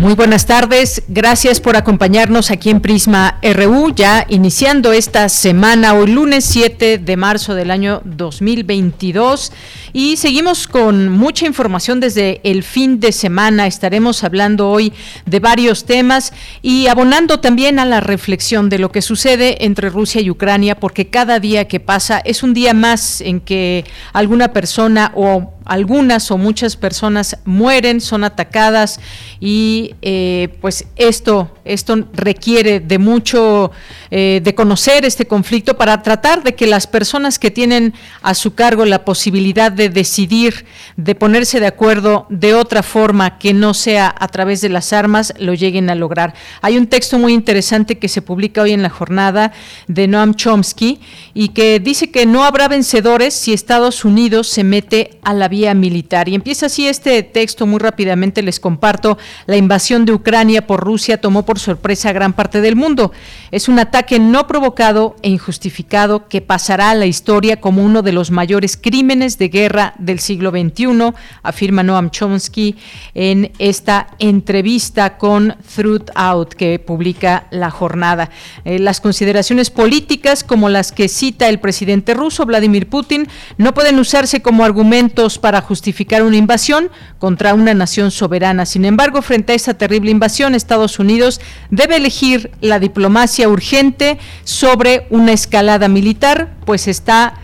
Muy buenas tardes, gracias por acompañarnos aquí en Prisma RU, ya iniciando esta semana, hoy lunes 7 de marzo del año 2022 y seguimos con mucha información desde el fin de semana, estaremos hablando hoy de varios temas y abonando también a la reflexión de lo que sucede entre Rusia y Ucrania, porque cada día que pasa es un día más en que alguna persona o algunas o muchas personas mueren, son atacadas y eh, pues esto, esto requiere de mucho, eh, de conocer este conflicto para tratar de que las personas que tienen a su cargo la posibilidad de decidir, de ponerse de acuerdo de otra forma que no sea a través de las armas, lo lleguen a lograr. Hay un texto muy interesante que se publica hoy en la jornada de Noam Chomsky y que dice que no habrá vencedores si Estados Unidos se mete a la vida militar. Y empieza así este texto, muy rápidamente les comparto. La invasión de Ucrania por Rusia tomó por sorpresa a gran parte del mundo. Es un ataque no provocado e injustificado que pasará a la historia como uno de los mayores crímenes de guerra del siglo XXI, afirma Noam Chomsky en esta entrevista con Truth Out que publica la jornada. Eh, las consideraciones políticas, como las que cita el presidente ruso Vladimir Putin, no pueden usarse como argumentos para justificar una invasión contra una nación soberana. Sin embargo, frente a esta terrible invasión, Estados Unidos debe elegir la diplomacia urgente sobre una escalada militar, pues está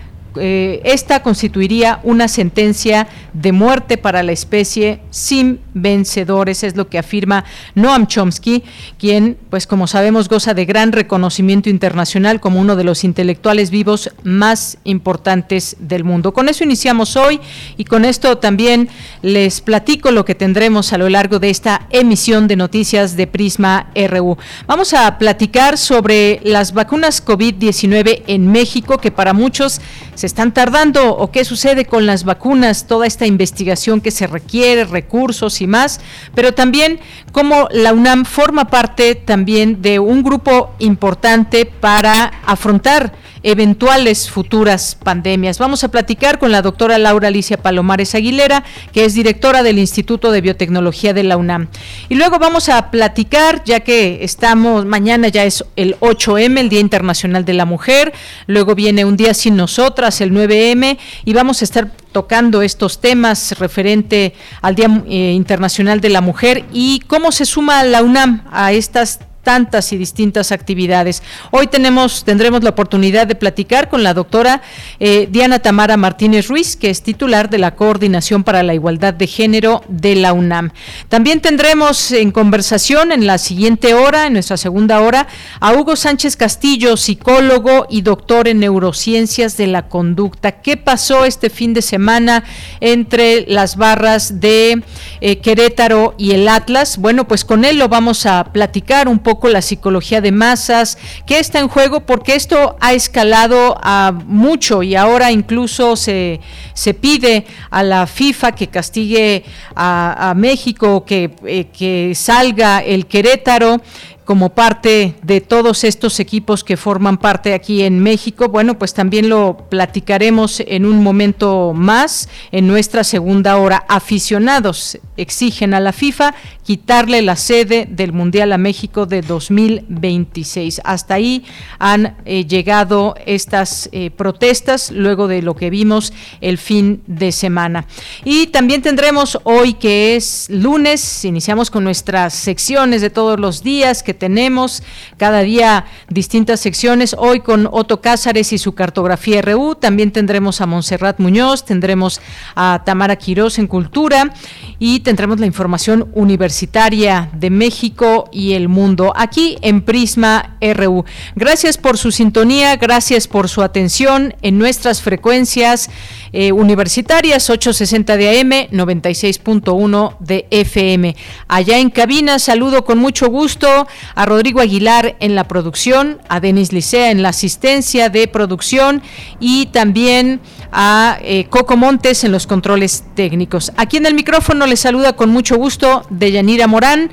eh, esta constituiría una sentencia de muerte para la especie sin vencedores, es lo que afirma Noam Chomsky, quien, pues como sabemos, goza de gran reconocimiento internacional como uno de los intelectuales vivos más importantes del mundo. Con eso iniciamos hoy y con esto también les platico lo que tendremos a lo largo de esta emisión de noticias de Prisma RU. Vamos a platicar sobre las vacunas COVID-19 en México, que para muchos se están tardando o qué sucede con las vacunas, toda esta investigación que se requiere, recursos y más, pero también cómo la UNAM forma parte también de un grupo importante para afrontar eventuales futuras pandemias. Vamos a platicar con la doctora Laura Alicia Palomares Aguilera, que es directora del Instituto de Biotecnología de la UNAM. Y luego vamos a platicar, ya que estamos, mañana ya es el 8M, el Día Internacional de la Mujer, luego viene un día sin nosotras, el 9M, y vamos a estar tocando estos temas referente al Día eh, Internacional de la Mujer y cómo se suma la UNAM a estas tantas y distintas actividades. Hoy tenemos, tendremos la oportunidad de platicar con la doctora eh, Diana Tamara Martínez Ruiz, que es titular de la Coordinación para la Igualdad de Género de la UNAM. También tendremos en conversación en la siguiente hora, en nuestra segunda hora, a Hugo Sánchez Castillo, psicólogo y doctor en neurociencias de la conducta. ¿Qué pasó este fin de semana entre las barras de eh, Querétaro y el Atlas? Bueno, pues con él lo vamos a platicar un poco la psicología de masas, qué está en juego, porque esto ha escalado a mucho y ahora incluso se, se pide a la FIFA que castigue a, México, que, eh, que salga el Querétaro como parte de todos estos equipos que forman parte aquí en México. Bueno, pues también lo platicaremos en un momento más en nuestra segunda hora. Aficionados exigen a la FIFA quitarle la sede del Mundial a México de 2026. Hasta ahí han eh, llegado estas eh, protestas luego de lo que vimos el fin de semana. Y también tendremos hoy que es lunes, iniciamos con nuestras secciones de todos los días que tenemos, cada día distintas secciones, hoy con Otto Cázares y su cartografía RU, también tendremos a Montserrat Muñoz, tendremos a Tamara Quirós en Cultura y tendremos la información universitaria de México y el mundo aquí en Prisma RU. Gracias por su sintonía, gracias por su atención en nuestras frecuencias eh, universitarias 860 de AM, 96.1 de FM. Allá en cabina saludo con mucho gusto a Rodrigo Aguilar en la producción, a Denis Licea en la asistencia de producción y también a eh, Coco Montes en los controles técnicos. Aquí en el micrófono les saluda con mucho gusto Deyanira Morán.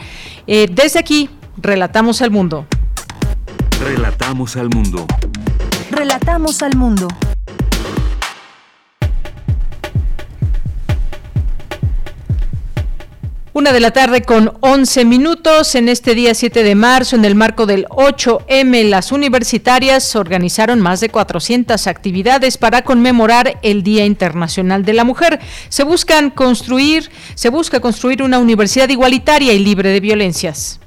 Eh, desde aquí, relatamos al mundo. Relatamos al mundo. Relatamos al mundo. Una de la tarde con 11 minutos. En este día 7 de marzo, en el marco del 8M, las universitarias organizaron más de 400 actividades para conmemorar el Día Internacional de la Mujer. Se buscan construir, se busca construir una universidad igualitaria y libre de violencias.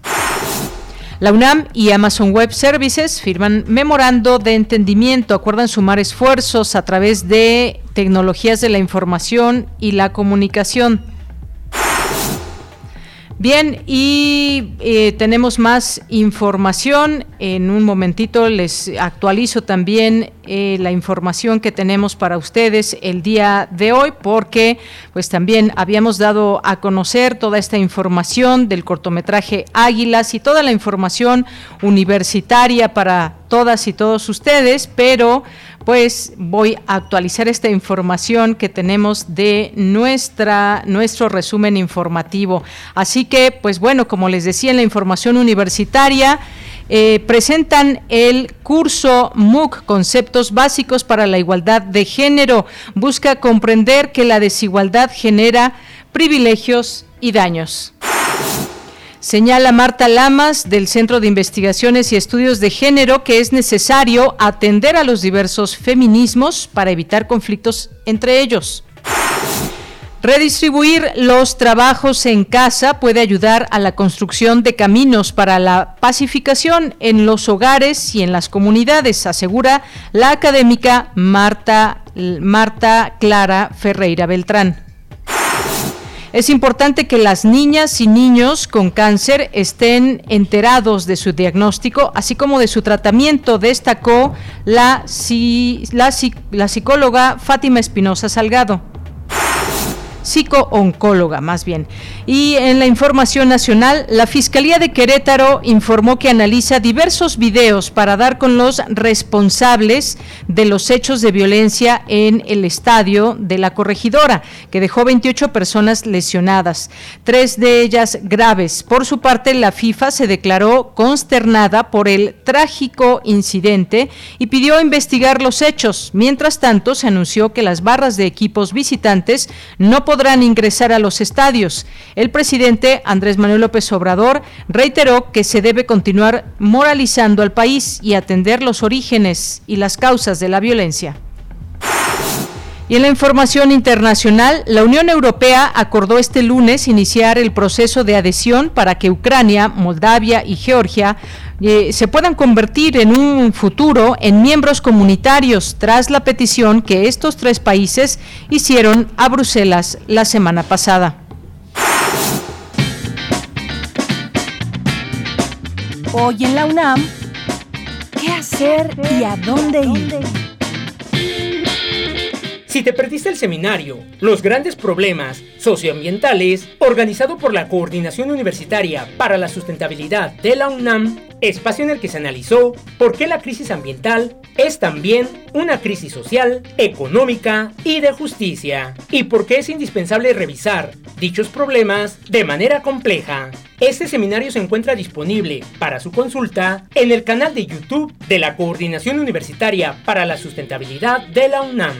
La UNAM y Amazon Web Services firman memorando de entendimiento, acuerdan sumar esfuerzos a través de tecnologías de la información y la comunicación. Bien, y eh, tenemos más información. En un momentito les actualizo también eh, la información que tenemos para ustedes el día de hoy, porque pues también habíamos dado a conocer toda esta información del cortometraje Águilas y toda la información universitaria para todas y todos ustedes, pero pues voy a actualizar esta información que tenemos de nuestra nuestro resumen informativo. Así que, pues bueno, como les decía en la información universitaria, eh, presentan el curso MOOC, Conceptos Básicos para la Igualdad de Género. Busca comprender que la desigualdad genera privilegios y daños. Señala Marta Lamas del Centro de Investigaciones y Estudios de Género que es necesario atender a los diversos feminismos para evitar conflictos entre ellos. Redistribuir los trabajos en casa puede ayudar a la construcción de caminos para la pacificación en los hogares y en las comunidades, asegura la académica Marta, Marta Clara Ferreira Beltrán. Es importante que las niñas y niños con cáncer estén enterados de su diagnóstico, así como de su tratamiento, destacó la, la, psicóloga Fátima Espinosa Salgado psico-oncóloga más bien. Y en la información nacional, la Fiscalía de Querétaro informó que analiza diversos videos para dar con los responsables de los hechos de violencia en el estadio de la corregidora, que dejó 28 personas lesionadas, tres de ellas graves. Por su parte, la FIFA se declaró consternada por el trágico incidente y pidió investigar los hechos. Mientras tanto, se anunció que las barras de equipos visitantes no podrán ingresar a los estadios. El presidente Andrés Manuel López Obrador reiteró que se debe continuar moralizando al país y atender los orígenes y las causas de la violencia. Y en la información internacional, la Unión Europea acordó este lunes iniciar el proceso de adhesión para que Ucrania, Moldavia y Georgia eh, se puedan convertir en un futuro en miembros comunitarios tras la petición que estos tres países hicieron a Bruselas la semana pasada. Hoy en la UNAM, ¿qué hacer y a dónde ir? Si te perdiste el seminario Los grandes problemas socioambientales, organizado por la Coordinación Universitaria para la Sustentabilidad de la UNAM, espacio en el que se analizó por qué la crisis ambiental es también una crisis social, económica y de justicia, y por qué es indispensable revisar dichos problemas de manera compleja. Este seminario se encuentra disponible para su consulta en el canal de YouTube de la Coordinación Universitaria para la Sustentabilidad de la UNAM.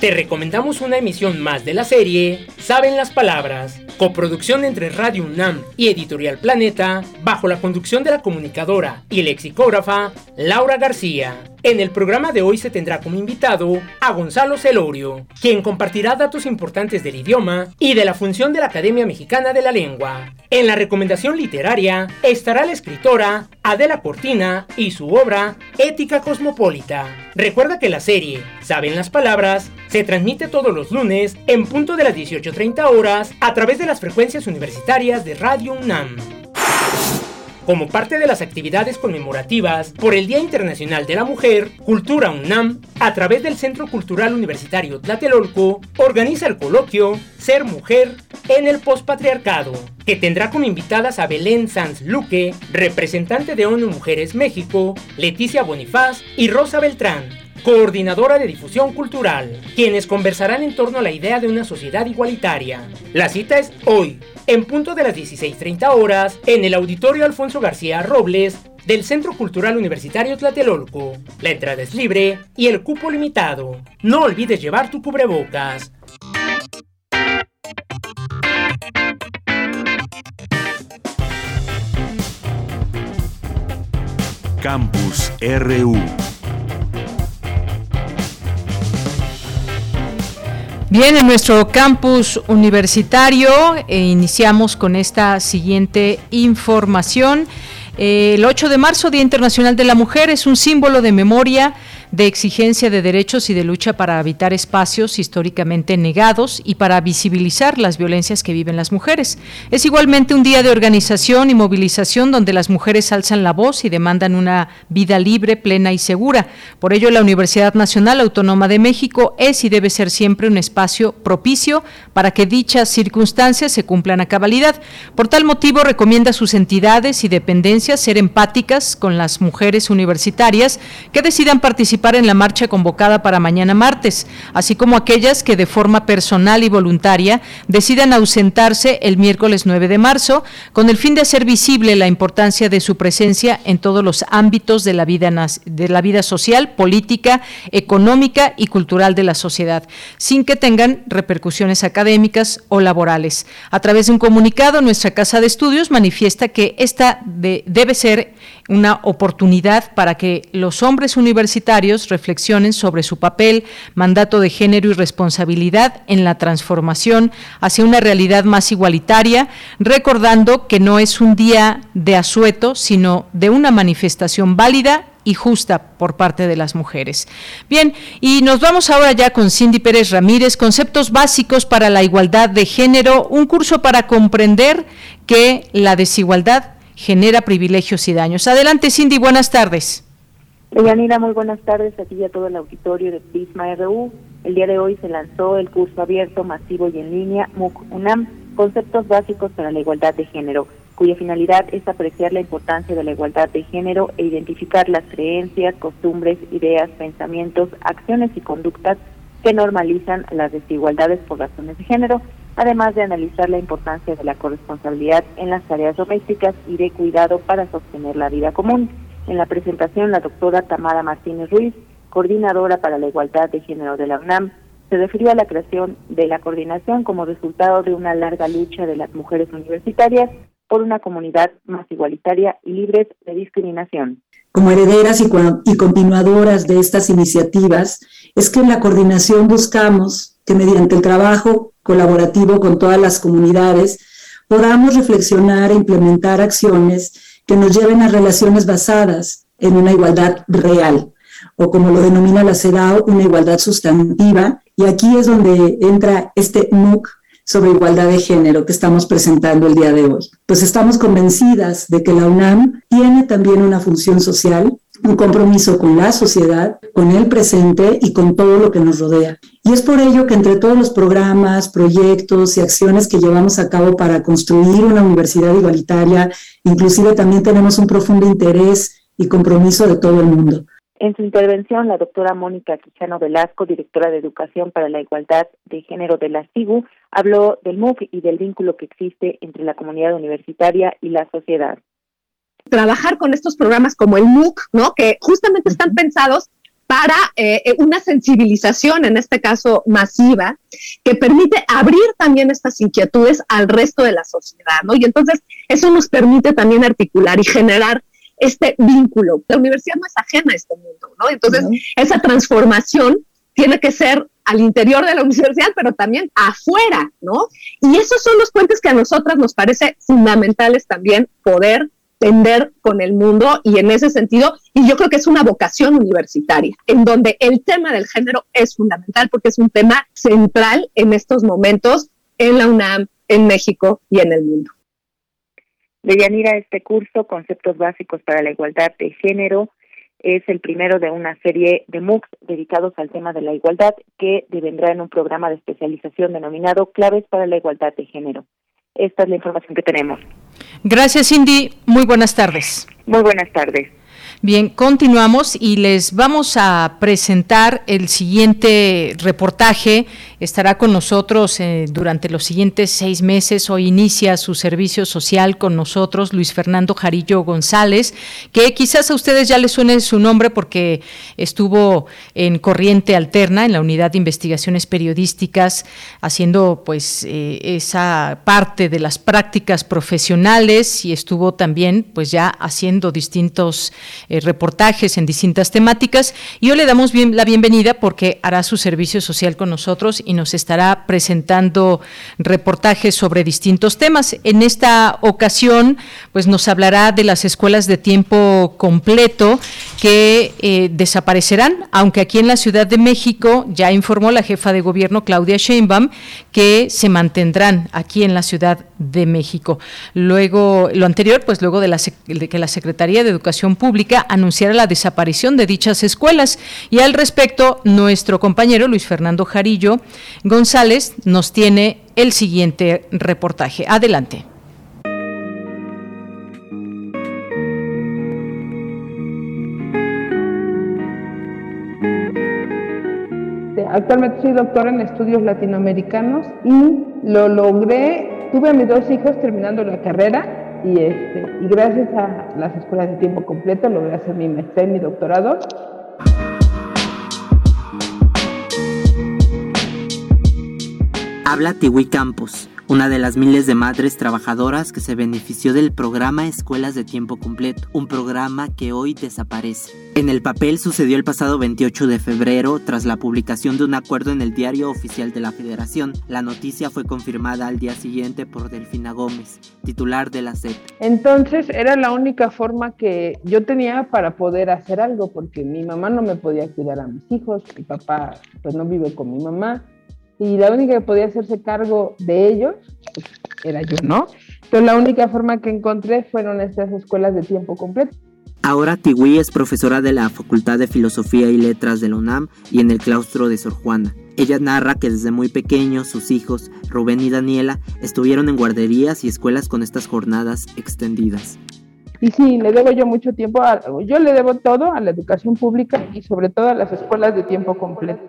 Te recomendamos una emisión más de la serie Saben las Palabras, coproducción entre Radio UNAM y Editorial Planeta, bajo la conducción de la comunicadora y lexicógrafa Laura García. En el programa de hoy se tendrá como invitado a Gonzalo Celorio, quien compartirá datos importantes del idioma y de la función de la Academia Mexicana de la Lengua. En la recomendación literaria estará la escritora Adela Cortina y su obra Ética Cosmopolita. Recuerda que la serie Saben las Palabras se transmite todos los lunes en punto de las 18.30 horas a través de las frecuencias universitarias de Radio UNAM. Como parte de las actividades conmemorativas por el Día Internacional de la Mujer, Cultura UNAM, a través del Centro Cultural Universitario Tlatelolco, organiza el coloquio Ser Mujer en el Postpatriarcado, que tendrá como invitadas a Belén Sanz Luque, representante de ONU Mujeres México, Leticia Bonifaz y Rosa Beltrán, coordinadora de difusión cultural, quienes conversarán en torno a la idea de una sociedad igualitaria. La cita es hoy, en punto de las 16.30 horas, en el Auditorio Alfonso García Robles del Centro Cultural Universitario Tlatelolco. La entrada es libre y el cupo limitado. No olvides llevar tu cubrebocas. Campus RU Bien, en nuestro campus universitario eh, iniciamos con esta siguiente información. el 8 de marzo, Día Internacional de la Mujer, es un símbolo de memoria de exigencia de derechos y de lucha para habitar espacios históricamente negados y para visibilizar las violencias que viven las mujeres. Es igualmente un día de organización y movilización donde las mujeres alzan la voz y demandan una vida libre, plena y segura. Por ello, la Universidad Nacional Autónoma de México es y debe ser siempre un espacio propicio para que dichas circunstancias se cumplan a cabalidad. Por tal motivo, recomienda a sus entidades y dependencias ser empáticas con las mujeres universitarias que decidan participar en la marcha convocada para mañana martes, así como aquellas que de forma personal y voluntaria decidan ausentarse el miércoles 9 de marzo, con el fin de hacer visible la importancia de su presencia en todos los ámbitos de la vida, de la vida social, política, económica y cultural de la sociedad, sin que tengan repercusiones académicas o laborales. A través de un comunicado, nuestra Casa de Estudios manifiesta que esta debe ser una oportunidad para que los hombres universitarios reflexionen sobre su papel, mandato de género y responsabilidad en la transformación hacia una realidad más igualitaria, recordando que no es un día de asueto, sino de una manifestación válida y justa por parte de las mujeres. Bien, y nos vamos ahora ya con Cindy Pérez Ramírez, conceptos básicos para la igualdad de género, un curso para comprender que la desigualdad genera privilegios y daños. Adelante, Cindy, buenas tardes. Yanira, muy buenas tardes a ti y a todo el auditorio de Prisma RU. El día de hoy se lanzó el curso abierto, masivo y en línea MOOC UNAM, Conceptos Básicos para la Igualdad de Género, cuya finalidad es apreciar la importancia de la igualdad de género e identificar las creencias, costumbres, ideas, pensamientos, acciones y conductas que normalizan las desigualdades por razones de género además de analizar la importancia de la corresponsabilidad en las tareas domésticas y de cuidado para sostener la vida común. En la presentación, la doctora Tamara Martínez Ruiz, coordinadora para la igualdad de género de la UNAM, se refirió a la creación de la coordinación como resultado de una larga lucha de las mujeres universitarias por una comunidad más igualitaria y libre de discriminación. Como herederas y, y continuadoras de estas iniciativas, es que en la coordinación buscamos que mediante el trabajo colaborativo con todas las comunidades, podamos reflexionar e implementar acciones que nos lleven a relaciones basadas en una igualdad real, o como lo denomina la CEDAW, una igualdad sustantiva. Y aquí es donde entra este MOOC sobre igualdad de género que estamos presentando el día de hoy. Pues estamos convencidas de que la UNAM tiene también una función social un compromiso con la sociedad, con el presente y con todo lo que nos rodea. Y es por ello que entre todos los programas, proyectos y acciones que llevamos a cabo para construir una universidad igualitaria, inclusive también tenemos un profundo interés y compromiso de todo el mundo. En su intervención, la doctora Mónica Quijano Velasco, directora de Educación para la Igualdad de Género de la SIGU, habló del MUC y del vínculo que existe entre la comunidad universitaria y la sociedad trabajar con estos programas como el MOOC, ¿no? Que justamente están pensados para eh, eh, una sensibilización, en este caso masiva, que permite abrir también estas inquietudes al resto de la sociedad, ¿no? Y entonces eso nos permite también articular y generar este vínculo. La universidad no es ajena a este mundo, ¿no? Entonces, esa transformación tiene que ser al interior de la universidad, pero también afuera, ¿no? Y esos son los puentes que a nosotras nos parece fundamentales también poder tender con el mundo y en ese sentido, y yo creo que es una vocación universitaria, en donde el tema del género es fundamental porque es un tema central en estos momentos en la UNAM, en México y en el mundo. Deyanira, este curso, Conceptos Básicos para la Igualdad de Género, es el primero de una serie de MOOCs dedicados al tema de la igualdad que devendrá en un programa de especialización denominado Claves para la Igualdad de Género. Esta es la información que tenemos. Gracias, Cindy. Muy buenas tardes. Muy buenas tardes. Bien, continuamos y les vamos a presentar el siguiente reportaje. Estará con nosotros eh, durante los siguientes seis meses. Hoy inicia su servicio social con nosotros Luis Fernando Jarillo González, que quizás a ustedes ya les suene su nombre porque estuvo en Corriente Alterna, en la Unidad de Investigaciones Periodísticas, haciendo pues eh, esa parte de las prácticas profesionales y estuvo también pues ya haciendo distintos eh, reportajes en distintas temáticas. Y hoy le damos bien, la bienvenida porque hará su servicio social con nosotros y nos estará presentando reportajes sobre distintos temas. En esta ocasión, pues nos hablará de las escuelas de tiempo completo que eh, desaparecerán, aunque aquí en la Ciudad de México ya informó la jefa de gobierno Claudia Sheinbaum que se mantendrán aquí en la Ciudad de México. Luego, lo anterior, pues luego de, la, de que la Secretaría de Educación Pública anunciara la desaparición de dichas escuelas. Y al respecto, nuestro compañero Luis Fernando Jarillo González nos tiene el siguiente reportaje. Adelante. Actualmente soy doctora en estudios latinoamericanos y lo logré, tuve a mis dos hijos terminando la carrera y, este, y gracias a las escuelas de tiempo completo logré hacer mi maestría y mi doctorado. Habla Tiwi Campos una de las miles de madres trabajadoras que se benefició del programa Escuelas de Tiempo Completo, un programa que hoy desaparece. En el papel sucedió el pasado 28 de febrero tras la publicación de un acuerdo en el diario oficial de la Federación. La noticia fue confirmada al día siguiente por Delfina Gómez, titular de la SEP. Entonces era la única forma que yo tenía para poder hacer algo porque mi mamá no me podía cuidar a mis hijos, mi papá pues no vive con mi mamá y la única que podía hacerse cargo de ellos pues, era yo, ¿no? Entonces la única forma que encontré fueron estas escuelas de tiempo completo. Ahora Tiwi es profesora de la Facultad de Filosofía y Letras de la UNAM y en el claustro de Sor Juana. Ella narra que desde muy pequeños sus hijos, Rubén y Daniela, estuvieron en guarderías y escuelas con estas jornadas extendidas. Y sí, le debo yo mucho tiempo, a, yo le debo todo a la educación pública y sobre todo a las escuelas de tiempo completo.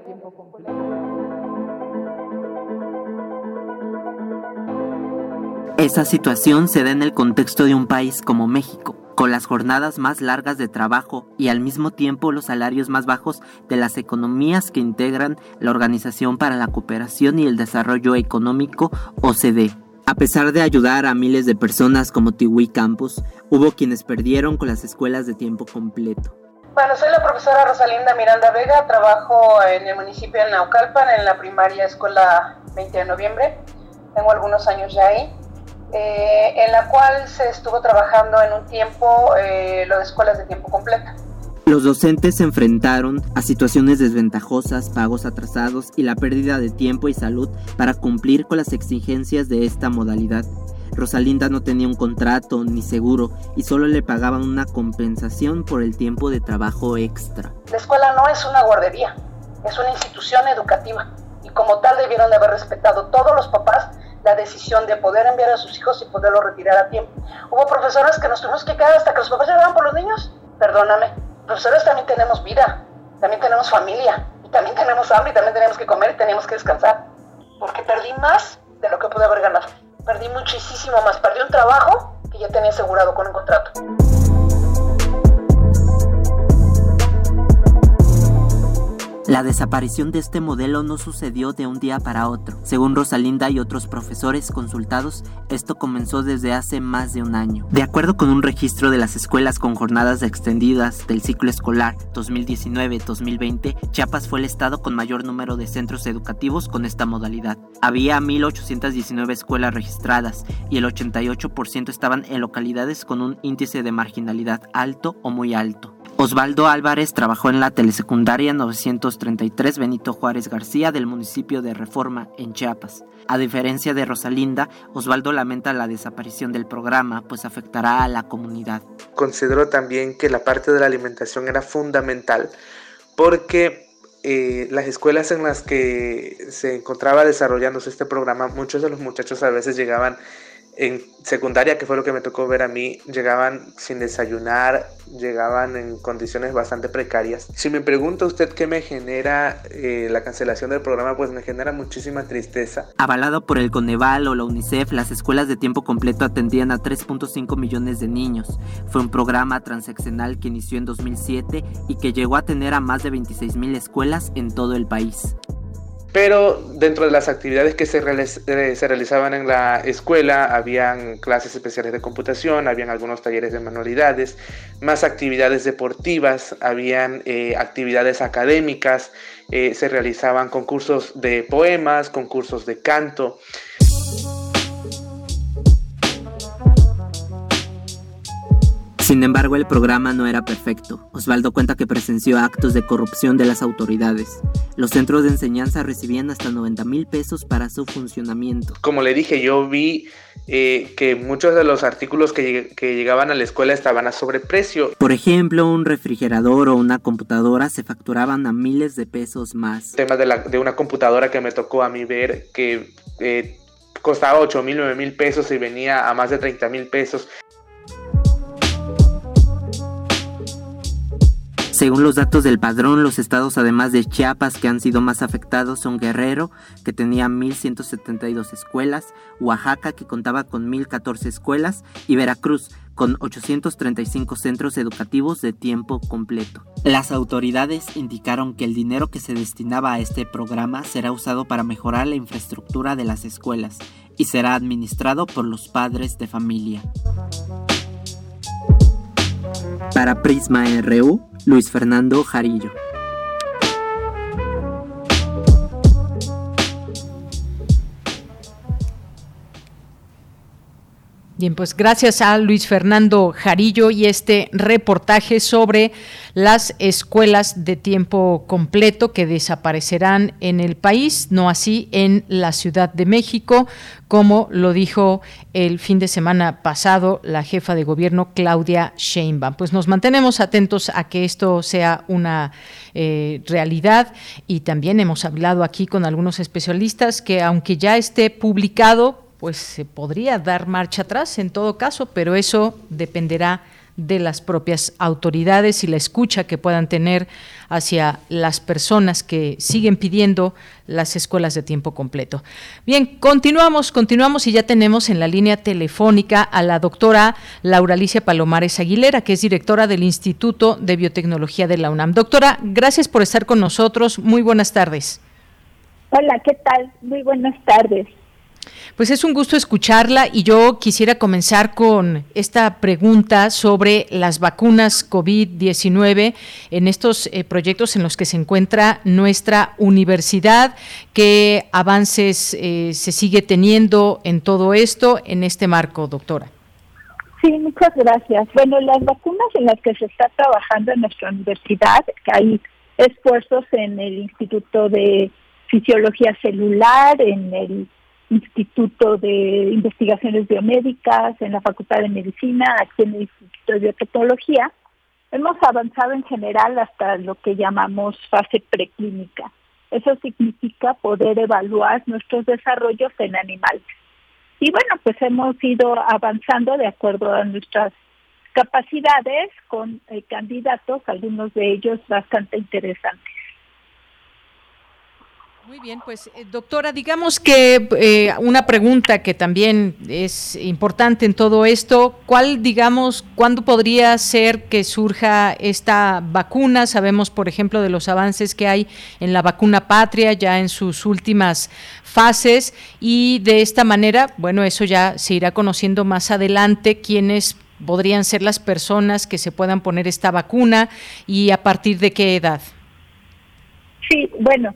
Esa situación se da en el contexto de un país como México, con las jornadas más largas de trabajo y al mismo tiempo los salarios más bajos de las economías que integran la Organización para la Cooperación y el Desarrollo Económico OCDE. A pesar de ayudar a miles de personas como Tiwi Campus, hubo quienes perdieron con las escuelas de tiempo completo. Bueno, soy la profesora Rosalinda Miranda Vega, trabajo en el municipio de Naucalpan, en la primaria escuela 20 de noviembre. Tengo algunos años ya ahí. Eh, en la cual se estuvo trabajando en un tiempo eh, lo de escuelas de tiempo completo. Los docentes se enfrentaron a situaciones desventajosas, pagos atrasados y la pérdida de tiempo y salud para cumplir con las exigencias de esta modalidad. Rosalinda no tenía un contrato ni seguro y solo le pagaban una compensación por el tiempo de trabajo extra. La escuela no es una guardería, es una institución educativa y como tal debieron de haber respetado todos los papás la decisión de poder enviar a sus hijos y poderlo retirar a tiempo. Hubo profesoras que nos tuvimos que quedar hasta que los papás llegaban por los niños. Perdóname, profesores también tenemos vida, también tenemos familia, y también tenemos hambre, y también tenemos que comer y tenemos que descansar. Porque perdí más de lo que pude haber ganado. Perdí muchísimo más. Perdí un trabajo que ya tenía asegurado con un contrato. La desaparición de este modelo no sucedió de un día para otro. Según Rosalinda y otros profesores consultados, esto comenzó desde hace más de un año. De acuerdo con un registro de las escuelas con jornadas extendidas del ciclo escolar 2019-2020, Chiapas fue el estado con mayor número de centros educativos con esta modalidad. Había 1.819 escuelas registradas y el 88% estaban en localidades con un índice de marginalidad alto o muy alto. Osvaldo Álvarez trabajó en la telesecundaria 933 Benito Juárez García del municipio de Reforma, en Chiapas. A diferencia de Rosalinda, Osvaldo lamenta la desaparición del programa, pues afectará a la comunidad. Considero también que la parte de la alimentación era fundamental, porque eh, las escuelas en las que se encontraba desarrollándose este programa, muchos de los muchachos a veces llegaban en secundaria, que fue lo que me tocó ver a mí, llegaban sin desayunar, llegaban en condiciones bastante precarias. Si me pregunta usted qué me genera eh, la cancelación del programa, pues me genera muchísima tristeza. Avalado por el Coneval o la UNICEF, las escuelas de tiempo completo atendían a 3.5 millones de niños. Fue un programa transaccional que inició en 2007 y que llegó a tener a más de 26 mil escuelas en todo el país pero dentro de las actividades que se, eh, se, realizaban en la escuela habían clases especiales de computación, habían algunos talleres de manualidades, más actividades deportivas, habían eh, actividades académicas, eh, se realizaban concursos de poemas, concursos de canto. Sin embargo, el programa no era perfecto. Osvaldo cuenta que presenció actos de corrupción de las autoridades. Los centros de enseñanza recibían hasta 90 mil pesos para su funcionamiento. Como le dije, yo vi eh, que muchos de los artículos que, llegaban a la escuela estaban a sobreprecio. Por ejemplo, un refrigerador o una computadora se facturaban a miles de pesos más. Tema de, de una computadora que me tocó a mí ver que... Eh, costaba 8 mil, 9 mil pesos y venía a más de 30 mil pesos. Según los datos del padrón, los estados además de Chiapas que han sido más afectados son Guerrero, que tenía 1.172 escuelas, Oaxaca, que contaba con 1.014 escuelas, y Veracruz, con 835 centros educativos de tiempo completo. Las autoridades indicaron que el dinero que se destinaba a este programa será usado para mejorar la infraestructura de las escuelas y será administrado por los padres de familia. Para Prisma RU, Luis Fernando Jarillo. Bien, pues gracias a Luis Fernando Jarillo y este reportaje sobre las escuelas de tiempo completo que desaparecerán en el país, no así en la Ciudad de México, como lo dijo el fin de semana pasado la jefa de gobierno Claudia Sheinbaum. Pues nos mantenemos atentos a que esto sea una eh, realidad y también hemos hablado aquí con algunos especialistas que aunque ya esté publicado, pues se podría dar marcha atrás en todo caso, pero eso dependerá de las propias autoridades y la escucha que puedan tener hacia las personas que siguen pidiendo las escuelas de tiempo completo. Bien, continuamos, continuamos y ya tenemos en la línea telefónica a la doctora Laura Alicia Palomares Aguilera, que es directora del Instituto de Biotecnología de la UNAM. Doctora, gracias por estar con nosotros. Muy buenas tardes. Hola, ¿qué tal? Muy buenas tardes. Pues es un gusto escucharla y yo quisiera comenzar con esta pregunta sobre las vacunas COVID-19 en estos eh, proyectos en los que se encuentra nuestra universidad. ¿Qué avances eh, se sigue teniendo en todo esto, en este marco, doctora? Sí, muchas gracias. Bueno, las vacunas en las que se está trabajando en nuestra universidad, que hay esfuerzos en el Instituto de Fisiología Celular, en el Instituto de Investigaciones Biomédicas, en la Facultad de Medicina, aquí en el Instituto de Biotecnología, hemos avanzado en general hasta lo que llamamos fase preclínica. Eso significa poder evaluar nuestros desarrollos en animales. Y bueno, pues hemos ido avanzando de acuerdo a nuestras capacidades con eh, candidatos, algunos de ellos bastante interesantes. Muy bien, pues eh, doctora, digamos que eh, una pregunta que también es importante en todo esto, ¿cuál, digamos, cuándo podría ser que surja esta vacuna? Sabemos, por ejemplo, de los avances que hay en la vacuna patria ya en sus últimas fases y de esta manera, bueno, eso ya se irá conociendo más adelante quiénes podrían ser las personas que se puedan poner esta vacuna y a partir de qué edad. Sí, bueno,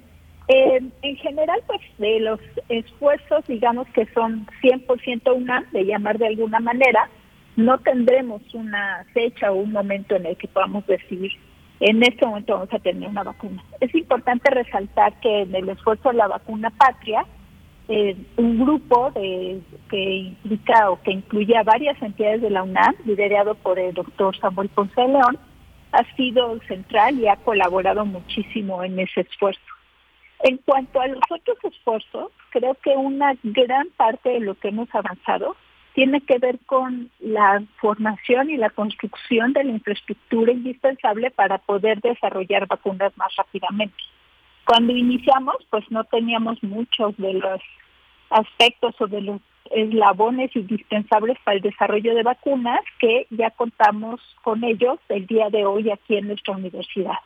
eh, en general, pues de los esfuerzos, digamos que son 100% UNAM, de llamar de alguna manera, no tendremos una fecha o un momento en el que podamos decir, en este momento vamos a tener una vacuna. Es importante resaltar que en el esfuerzo de la vacuna patria, eh, un grupo de, que implica o que incluye a varias entidades de la UNAM, liderado por el doctor Samuel Ponce León, ha sido central y ha colaborado muchísimo en ese esfuerzo. En cuanto a los otros esfuerzos, creo que una gran parte de lo que hemos avanzado tiene que ver con la formación y la construcción de la infraestructura indispensable para poder desarrollar vacunas más rápidamente. Cuando iniciamos, pues no teníamos muchos de los aspectos o de los eslabones indispensables para el desarrollo de vacunas que ya contamos con ellos el día de hoy aquí en nuestra universidad.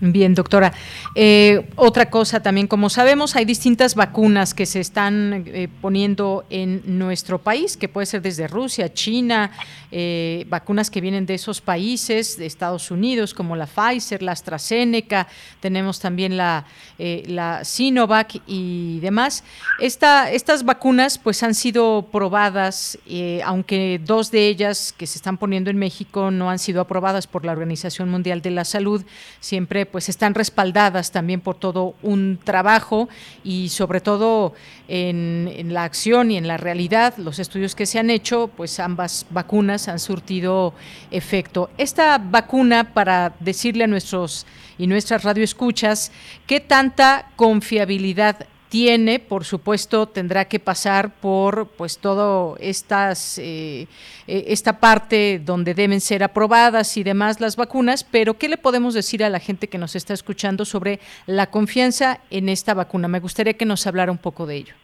Bien, doctora. Eh, otra cosa también, como sabemos, hay distintas vacunas que se están eh, poniendo en nuestro país, que puede ser desde Rusia, China, eh, vacunas que vienen de esos países, de Estados Unidos, como la Pfizer, la AstraZeneca, tenemos también la, la Sinovac y demás. Esta, estas vacunas pues han sido probadas, aunque dos de ellas que se están poniendo en México no han sido aprobadas por la Organización Mundial de la Salud, siempre pues están respaldadas también por todo un trabajo y sobre todo en, en, la acción y en la realidad, los estudios que se han hecho, pues ambas vacunas han surtido efecto. Esta vacuna, para decirle a nuestros y nuestras radioescuchas, ¿qué tanta confiabilidad tiene, por supuesto, tendrá que pasar por pues todo estas eh, eh, esta parte donde deben ser aprobadas y demás las vacunas, pero ¿qué le podemos decir a la gente que nos está escuchando sobre la confianza en esta vacuna? Me gustaría que nos hablara un poco de ello.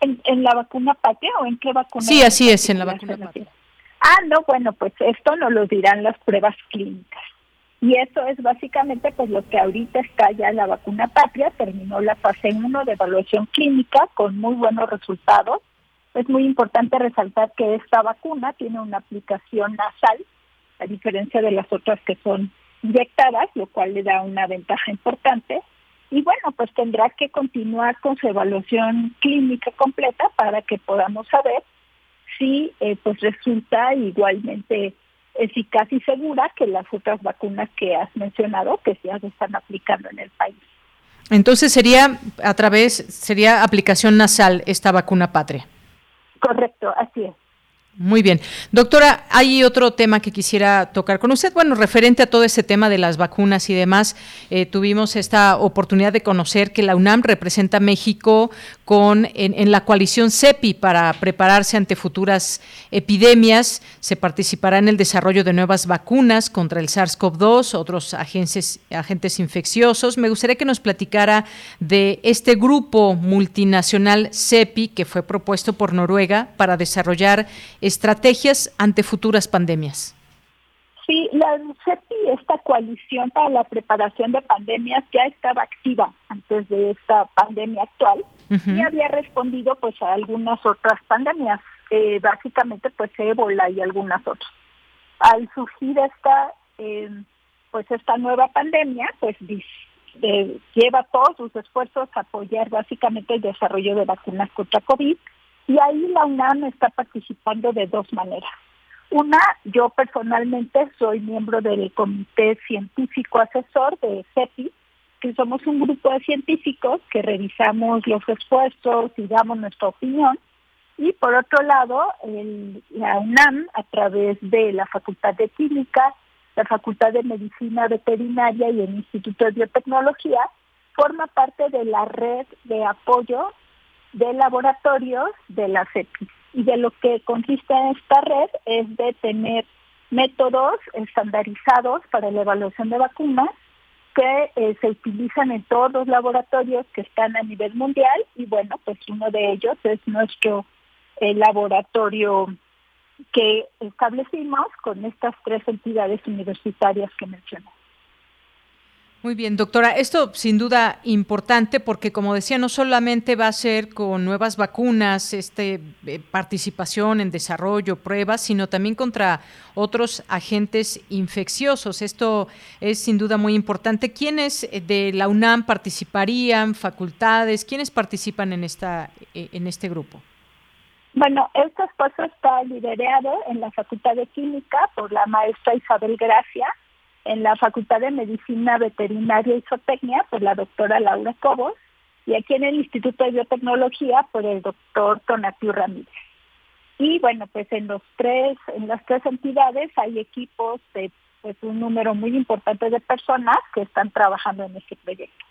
¿En, la vacuna patria o en qué vacuna? Sí, así es, en la vacuna patria. Ah, no, bueno, pues esto nos lo dirán las pruebas clínicas. Y eso es básicamente pues lo que ahorita está ya la vacuna patria, terminó la fase 1 de evaluación clínica con muy buenos resultados. Es muy importante resaltar que esta vacuna tiene una aplicación nasal, a diferencia de las otras que son inyectadas, lo cual le da una ventaja importante. Y bueno, pues tendrá que continuar con su evaluación clínica completa para que podamos saber si eh, pues resulta igualmente eficaz y segura que las otras vacunas que has mencionado que ya se están aplicando en el país. Entonces sería a través, sería aplicación nasal esta vacuna patria. Correcto, así es. Muy bien. Doctora, hay otro tema que quisiera tocar con usted. Bueno, referente a todo ese tema de las vacunas y demás, eh, tuvimos esta oportunidad de conocer que la UNAM representa a México con, en, la coalición CEPI para prepararse ante futuras epidemias. Se participará en el desarrollo de nuevas vacunas contra el SARS-CoV-2, otros agentes, agentes infecciosos. Me gustaría que nos platicara de este grupo multinacional CEPI que fue propuesto por Noruega para desarrollar estrategias ante futuras pandemias. Sí, la CEPI, esta coalición para la preparación de pandemias, ya estaba activa antes de esta pandemia actual y había respondido pues a algunas otras pandemias, eh, básicamente pues ébola y algunas otras. Al surgir esta eh, pues esta nueva pandemia, pues lleva todos sus esfuerzos a apoyar básicamente el desarrollo de vacunas contra COVID y ahí la UNAM está participando de dos maneras. Una, yo personalmente soy miembro del Comité Científico Asesor de CEPI, que somos un grupo de científicos que revisamos los esfuerzos y damos nuestra opinión. Y por otro lado, la UNAM, a través de la Facultad de Química, la Facultad de Medicina Veterinaria y el Instituto de Biotecnología, forma parte de la red de apoyo de laboratorios de la CEPI. Y de lo que consiste esta red es de tener métodos estandarizados para la evaluación de vacunas que eh, se utilizan en todos los laboratorios que están a nivel mundial y bueno, pues uno de ellos es nuestro eh, laboratorio que establecimos con estas tres entidades universitarias que mencioné. Muy bien, doctora. Esto sin duda importante porque, como decía, no solamente va a ser con nuevas vacunas, este, eh, participación en desarrollo, pruebas, sino también contra otros agentes infecciosos. Esto es sin duda muy importante. ¿Quiénes eh, de la UNAM participarían? ¿Facultades? ¿Quiénes participan en, esta, eh, en este grupo? Bueno, este esfuerzo está liderado en la Facultad de Química por la maestra Isabel Gracia en la Facultad de Medicina Veterinaria y Zootecnia por la doctora Laura Cobos y aquí en el Instituto de Biotecnología por el doctor Tonatiu Ramírez. Y bueno, pues en los tres, en las tres entidades hay equipos de pues un número muy importante de personas que están trabajando en este proyecto.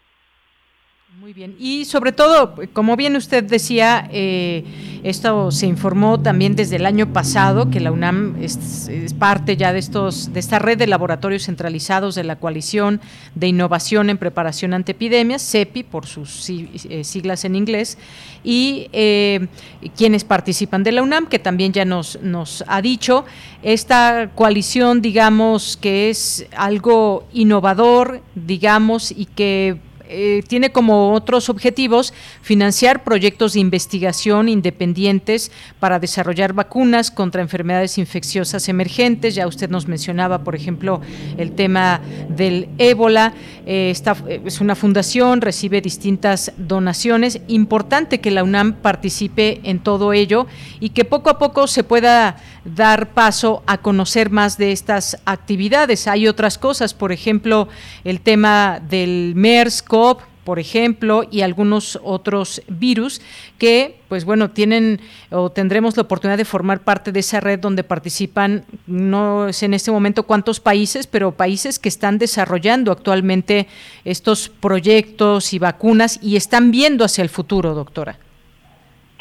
Muy bien. Y sobre todo, como bien usted decía, eh, esto se informó también desde el año pasado que la UNAM es, parte ya de estos, de esta red de laboratorios centralizados de la coalición de innovación en preparación ante epidemias, CEPI por sus eh, siglas en inglés, y eh, quienes participan de la UNAM, que también ya nos, nos ha dicho, esta coalición, digamos, que es algo innovador, digamos, y que eh, tiene como otros objetivos financiar proyectos de investigación independientes para desarrollar vacunas contra enfermedades infecciosas emergentes. Ya usted nos mencionaba, por ejemplo, el tema del ébola. Eh, eh, es una fundación, recibe distintas donaciones. Importante que la UNAM participe en todo ello y que poco a poco se pueda dar paso a conocer más de estas actividades. Hay otras cosas, por ejemplo, el tema del MERS, por ejemplo, y algunos otros virus que, pues bueno, tienen o tendremos la oportunidad de formar parte de esa red donde participan, no sé en este momento cuántos países, pero países que están desarrollando actualmente estos proyectos y vacunas y están viendo hacia el futuro, doctora.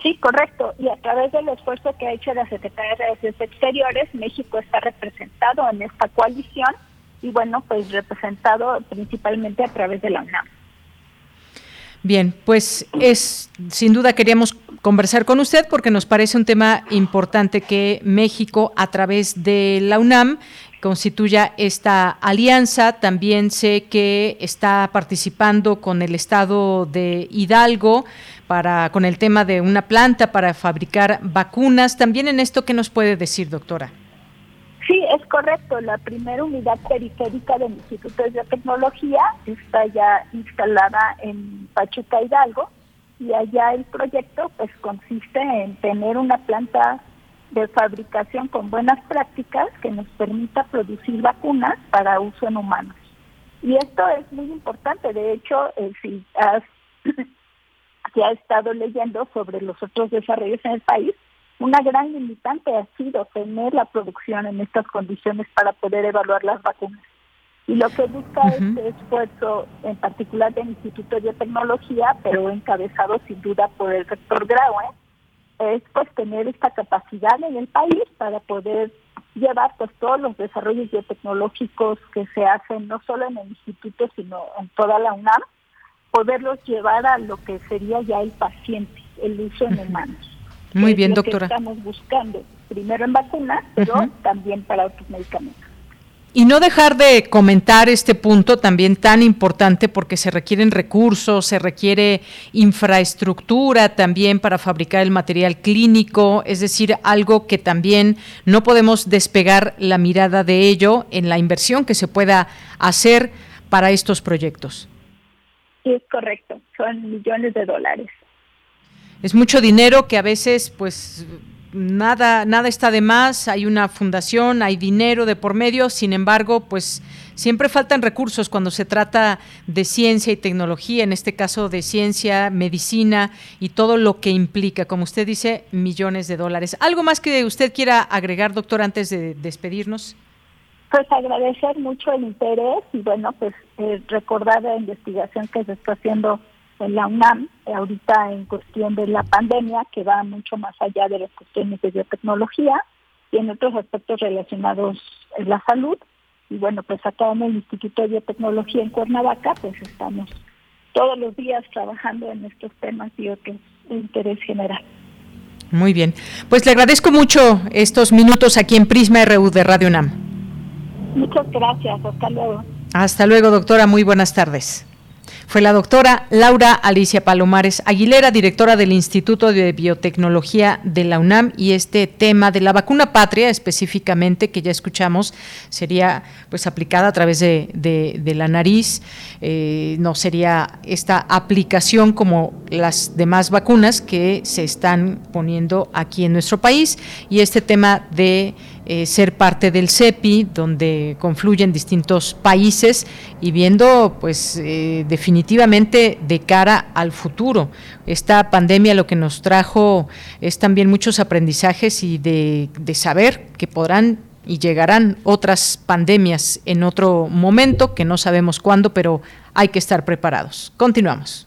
Sí, correcto. Y a través del esfuerzo que ha hecho la Secretaría de Relaciones Exteriores, México está representado en esta coalición y bueno, pues representado principalmente a través de la UNAM. Bien, pues es sin duda queríamos conversar con usted porque nos parece un tema importante que México a través de la UNAM constituya esta alianza. También sé que está participando con el estado de Hidalgo para con el tema de una planta para fabricar vacunas. También en esto qué nos puede decir, doctora. Sí, es correcto. La primera unidad periférica del Instituto de Biotecnología está ya instalada en Pachuca Hidalgo y allá el proyecto pues consiste en tener una planta de fabricación con buenas prácticas que nos permita producir vacunas para uso en humanos. Y esto es muy importante. De hecho, eh, si has, si has estado leyendo sobre los otros desarrollos en el país, una gran limitante ha sido tener la producción en estas condiciones para poder evaluar las vacunas. Y lo que busca este esfuerzo, en particular del Instituto de Biotecnología, pero encabezado sin duda por el rector Graue, es pues tener esta capacidad en el país para poder llevar pues todos los desarrollos biotecnológicos que se hacen no solo en el instituto sino en toda la UNAM, poderlos llevar a lo que sería ya el paciente, el uso en humanos. Muy bien, doctora. estamos buscando primero en vacunas, pero también para otros medicamentos. Y no dejar de comentar este punto también tan importante porque se requieren recursos, se requiere infraestructura también para fabricar el material clínico, es decir, algo que también no podemos despegar la mirada de ello en la inversión que se pueda hacer para estos proyectos. Sí, es correcto, son millones de dólares es mucho dinero que a veces pues nada nada está de más, hay una fundación, hay dinero de por medio, sin embargo, pues siempre faltan recursos cuando se trata de ciencia y tecnología, en este caso de ciencia, medicina y todo lo que implica, como usted dice, millones de dólares. ¿Algo más que usted quiera agregar, doctor, antes de despedirnos? Pues agradecer mucho el interés y bueno, pues eh, recordar la investigación que se está haciendo en la UNAM, ahorita en cuestión de la pandemia, que va mucho más allá de las cuestiones de biotecnología y en otros aspectos relacionados en la salud. y bueno, pues acá en el Instituto de Biotecnología en Cuernavaca, pues estamos todos los días trabajando en estos temas y otros de interés general. Muy bien. Pues le agradezco mucho estos minutos aquí en Prisma RU de Radio UNAM. Muchas gracias. Hasta luego. Hasta luego, doctora. Muy buenas tardes fue la doctora Laura Alicia Palomares Aguilera, directora del Instituto de Biotecnología de la UNAM, y este tema de la vacuna patria específicamente, que ya escuchamos, sería pues aplicada a través de, la nariz, eh, no sería esta aplicación como las demás vacunas que se están poniendo aquí en nuestro país, y este tema de eh, ser parte del CEPI, donde confluyen distintos países y viendo, pues, eh, definitivamente de cara al futuro. Esta pandemia lo que nos trajo es también muchos aprendizajes y de, de saber que podrán y llegarán otras pandemias en otro momento, que no sabemos cuándo, pero hay que estar preparados. Continuamos.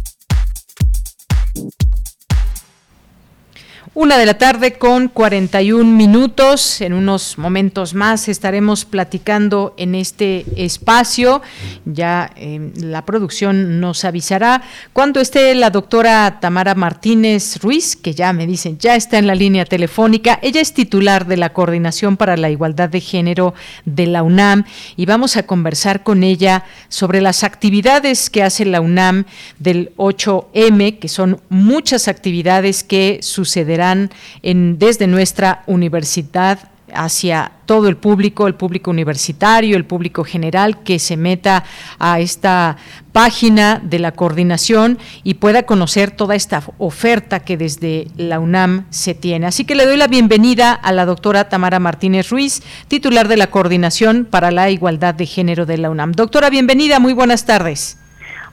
Una de la tarde con 41 minutos. En unos momentos más estaremos platicando en este espacio. Ya em, la producción nos avisará cuando esté la doctora Tamara Martínez Ruiz, que ya me dicen, ya está en la línea telefónica. Ella es titular de la Coordinación para la Igualdad de Género de la UNAM y vamos a conversar con ella sobre las actividades que hace la UNAM del 8M, que son muchas actividades que sucederán en, desde nuestra universidad hacia todo el público, el público universitario, el público general, que se meta a esta página de la coordinación y pueda conocer toda esta oferta que desde la UNAM se tiene. Así que le doy la bienvenida a la doctora Tamara Martínez Ruiz, titular de la Coordinación para la Igualdad de Género de la UNAM. Doctora, bienvenida, muy buenas tardes.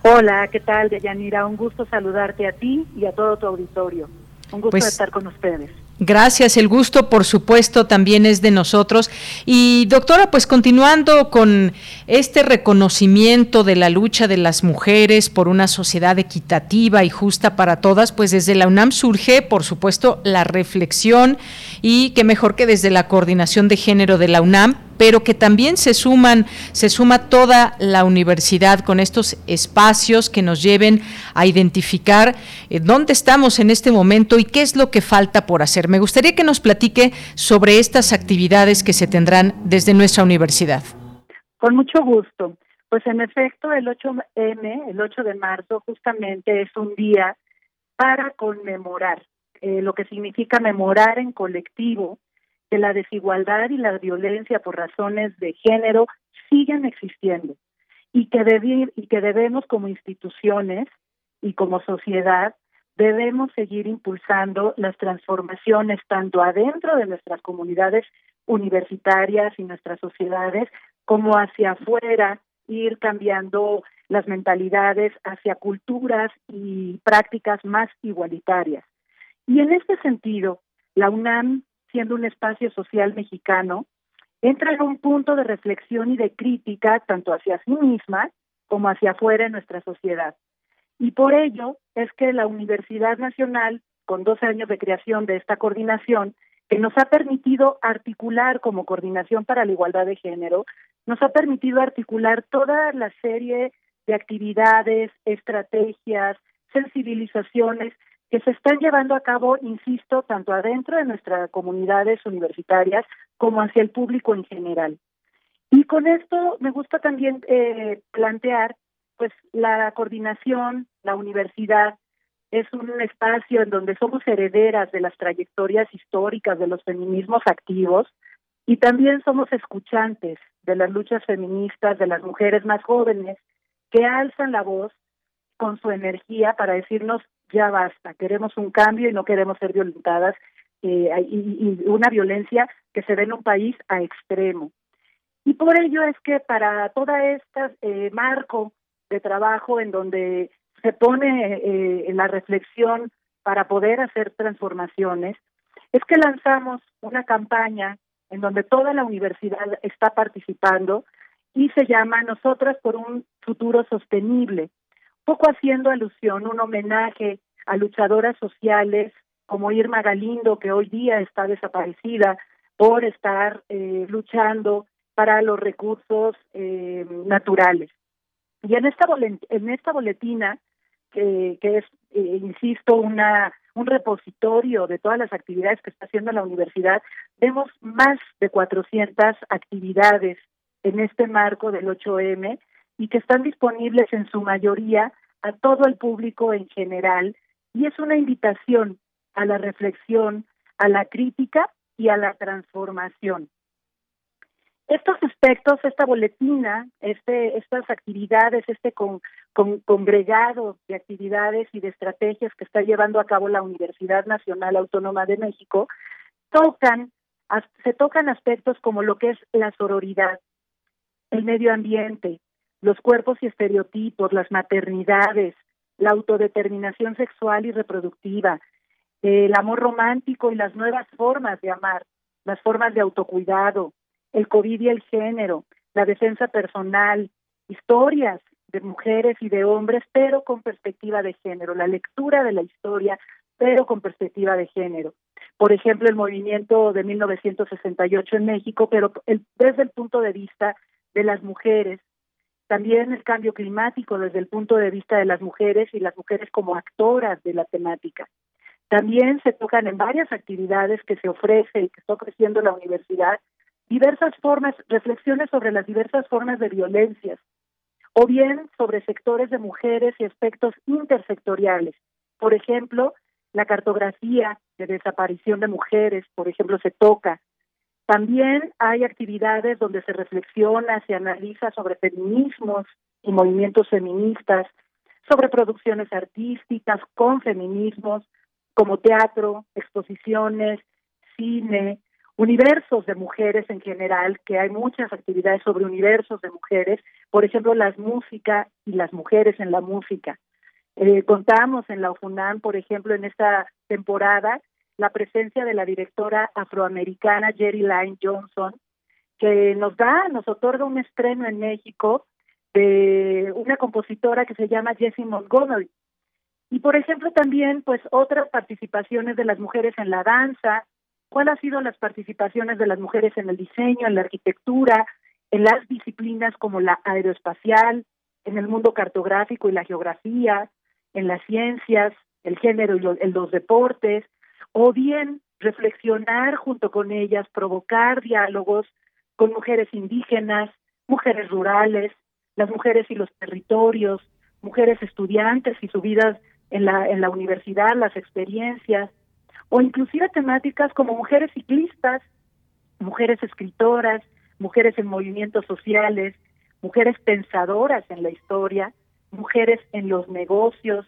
Hola, ¿qué tal, Deyanira? Un gusto saludarte a ti y a todo tu auditorio. Un gusto pues, estar con ustedes. Gracias, el gusto por supuesto también es de nosotros. Y doctora, pues continuando con este reconocimiento de la lucha de las mujeres por una sociedad equitativa y justa para todas, pues desde la UNAM surge, por supuesto, la reflexión y qué mejor que desde la coordinación de género de la UNAM pero que también se suman, se suma toda la universidad con estos espacios que nos lleven a identificar eh, dónde estamos en este momento y qué es lo que falta por hacer. Me gustaría que nos platique sobre estas actividades que se tendrán desde nuestra universidad. Con mucho gusto. Pues en efecto, el 8M, el 8 de marzo, justamente es un día para conmemorar, eh, lo que significa memorar en colectivo que la desigualdad y la violencia por razones de género siguen existiendo y que, y que debemos como instituciones y como sociedad debemos seguir impulsando las transformaciones tanto adentro de nuestras comunidades universitarias y nuestras sociedades como hacia afuera, ir cambiando las mentalidades hacia culturas y prácticas más igualitarias. Y en este sentido, la UNAM siendo un espacio social mexicano, entra en un punto de reflexión y de crítica tanto hacia sí misma como hacia afuera en nuestra sociedad. Y por ello es que la Universidad Nacional, con dos años de creación de esta coordinación, que nos ha permitido articular como coordinación para la igualdad de género, nos ha permitido articular toda la serie de actividades, estrategias, sensibilizaciones que se están llevando a cabo, insisto, tanto adentro de nuestras comunidades universitarias como hacia el público en general. Y con esto me gusta también eh, plantear, pues, la coordinación, la universidad, es un espacio en donde somos herederas de las trayectorias históricas de los feminismos activos y también somos escuchantes de las luchas feministas de las mujeres más jóvenes que alzan la voz con su energía para decirnos ya basta, queremos un cambio y no queremos ser violentadas eh, y, una violencia que se ve en un país a extremo. Y por ello es que para todo este marco de trabajo en donde se pone eh, la reflexión para poder hacer transformaciones, es que lanzamos una campaña en donde toda la universidad está participando y se llama Nosotras por un futuro sostenible, poco haciendo alusión, un homenaje a luchadoras sociales como Irma Galindo, que hoy día está desaparecida por estar eh, luchando para los recursos eh, naturales. Y en esta, en esta boletina, que, que es, eh, insisto, una un repositorio de todas las actividades que está haciendo la universidad, vemos más de 400 actividades en este marco del 8M y que están disponibles en su mayoría a todo el público en general y es una invitación a la reflexión, a la crítica y a la transformación. Estos aspectos, esta boletina, este, estas actividades, este con, congregado de actividades y de estrategias que está llevando a cabo la Universidad Nacional Autónoma de México, tocan, se tocan aspectos como lo que es la sororidad, el medio ambiente, los cuerpos y estereotipos, las maternidades, la autodeterminación sexual y reproductiva, el amor romántico y las nuevas formas de amar, las formas de autocuidado, el COVID y el género, la defensa personal, historias de mujeres y de hombres, pero con perspectiva de género, la lectura de la historia, pero con perspectiva de género. Por ejemplo, el movimiento de 1968 en México, pero desde el punto de vista de las mujeres, también el cambio climático desde el punto de vista de las mujeres y las mujeres como actoras de la temática. También se tocan en varias actividades que se ofrece y que está ofreciendo la universidad diversas formas, reflexiones sobre las diversas formas de violencias, o bien sobre sectores de mujeres y aspectos intersectoriales. Por ejemplo, la cartografía de desaparición de mujeres, por ejemplo, se toca. También hay actividades donde se reflexiona, se analiza sobre feminismos y movimientos feministas, sobre producciones artísticas con feminismos, como teatro, exposiciones, cine, universos de mujeres en general, que hay muchas actividades sobre universos de mujeres, por ejemplo, las música y las mujeres en la música. Eh, contamos en la UFUNAM, por ejemplo, en esta temporada, la presencia de la directora afroamericana Jerry Lyne Johnson, que nos da, nos otorga un estreno en México de una compositora que se llama Jessie Montgomery. Y por ejemplo también pues otras participaciones de las mujeres en la danza, cuáles han sido las participaciones de las mujeres en el diseño, en la arquitectura, en las disciplinas como la aeroespacial, en el mundo cartográfico y la geografía, en las ciencias, el género y los deportes, o bien reflexionar junto con ellas, provocar diálogos con mujeres indígenas, mujeres rurales, las mujeres y los territorios, mujeres estudiantes y su vida en la, en la universidad, las experiencias, o inclusive temáticas como mujeres ciclistas, mujeres escritoras, mujeres en movimientos sociales, mujeres pensadoras en la historia, mujeres en los negocios,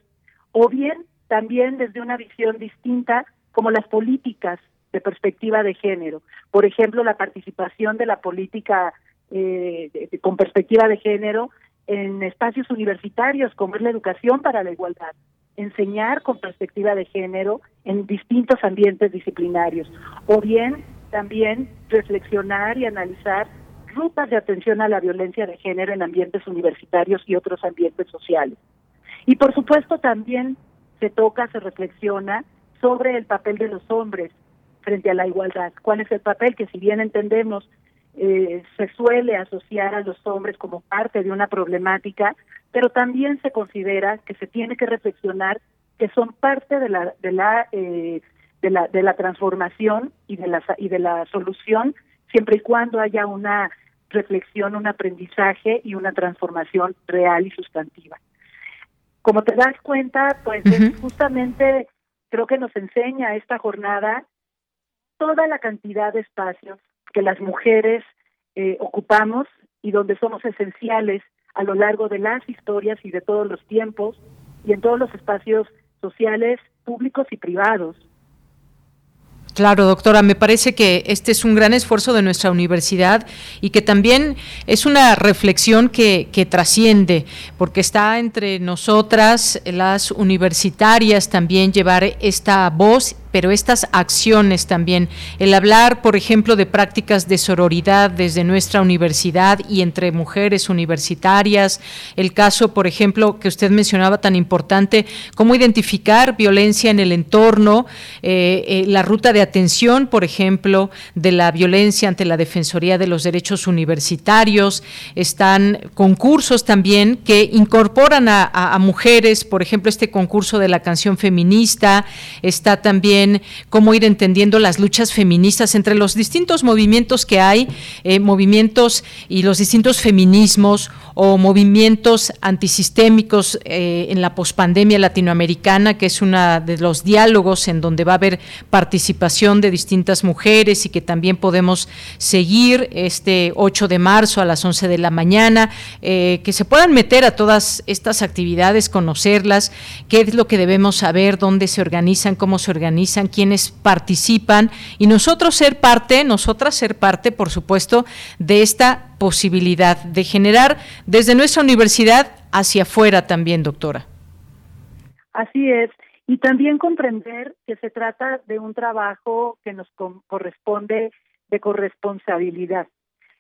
o bien también desde una visión distinta como las políticas de perspectiva de género. Por ejemplo, la participación de la política eh, con perspectiva de género en espacios universitarios como es la educación para la igualdad, enseñar con perspectiva de género en distintos ambientes disciplinarios, o bien también reflexionar y analizar rutas de atención a la violencia de género en ambientes universitarios y otros ambientes sociales. Y por supuesto también se toca, se reflexiona sobre el papel de los hombres frente a la igualdad. ¿Cuál es el papel que si bien entendemos eh, se suele asociar a los hombres como parte de una problemática, pero también se considera que se tiene que reflexionar que son parte de la de la eh, de la de la transformación y de la y de la solución siempre y cuando haya una reflexión, un aprendizaje y una transformación real y sustantiva. Como te das cuenta, pues justamente creo que nos enseña esta jornada toda la cantidad de espacios que las mujeres eh, ocupamos y donde somos esenciales a lo largo de las historias y de todos los tiempos y en todos los espacios sociales, públicos y privados. Claro, doctora, me parece que este es un gran esfuerzo de nuestra universidad y que también es una reflexión que, que trasciende, porque está entre nosotras, las universitarias, también llevar esta voz pero estas acciones también, el hablar, por ejemplo, de prácticas de sororidad desde nuestra universidad y entre mujeres universitarias, el caso, por ejemplo, que usted mencionaba tan importante, cómo identificar violencia en el entorno, eh, eh, la ruta de atención, por ejemplo, de la violencia ante la Defensoría de los Derechos Universitarios, están concursos también que incorporan a mujeres, por ejemplo, este concurso de la canción feminista, está también cómo ir entendiendo las luchas feministas entre los distintos movimientos que hay, eh, movimientos y los distintos feminismos o movimientos antisistémicos eh, en la pospandemia latinoamericana, que es uno de los diálogos en donde va a haber participación de distintas mujeres y que también podemos seguir este 8 de marzo a las 11 de la mañana, eh, que se puedan meter a todas estas actividades, conocerlas, qué es lo que debemos saber, dónde se organizan, cómo se organizan, quiénes participan y nosotros ser parte, nosotras ser parte, por supuesto, de esta posibilidad de generar desde nuestra universidad hacia afuera también, doctora. Así es. Y también comprender que se trata de un trabajo que nos corresponde de corresponsabilidad,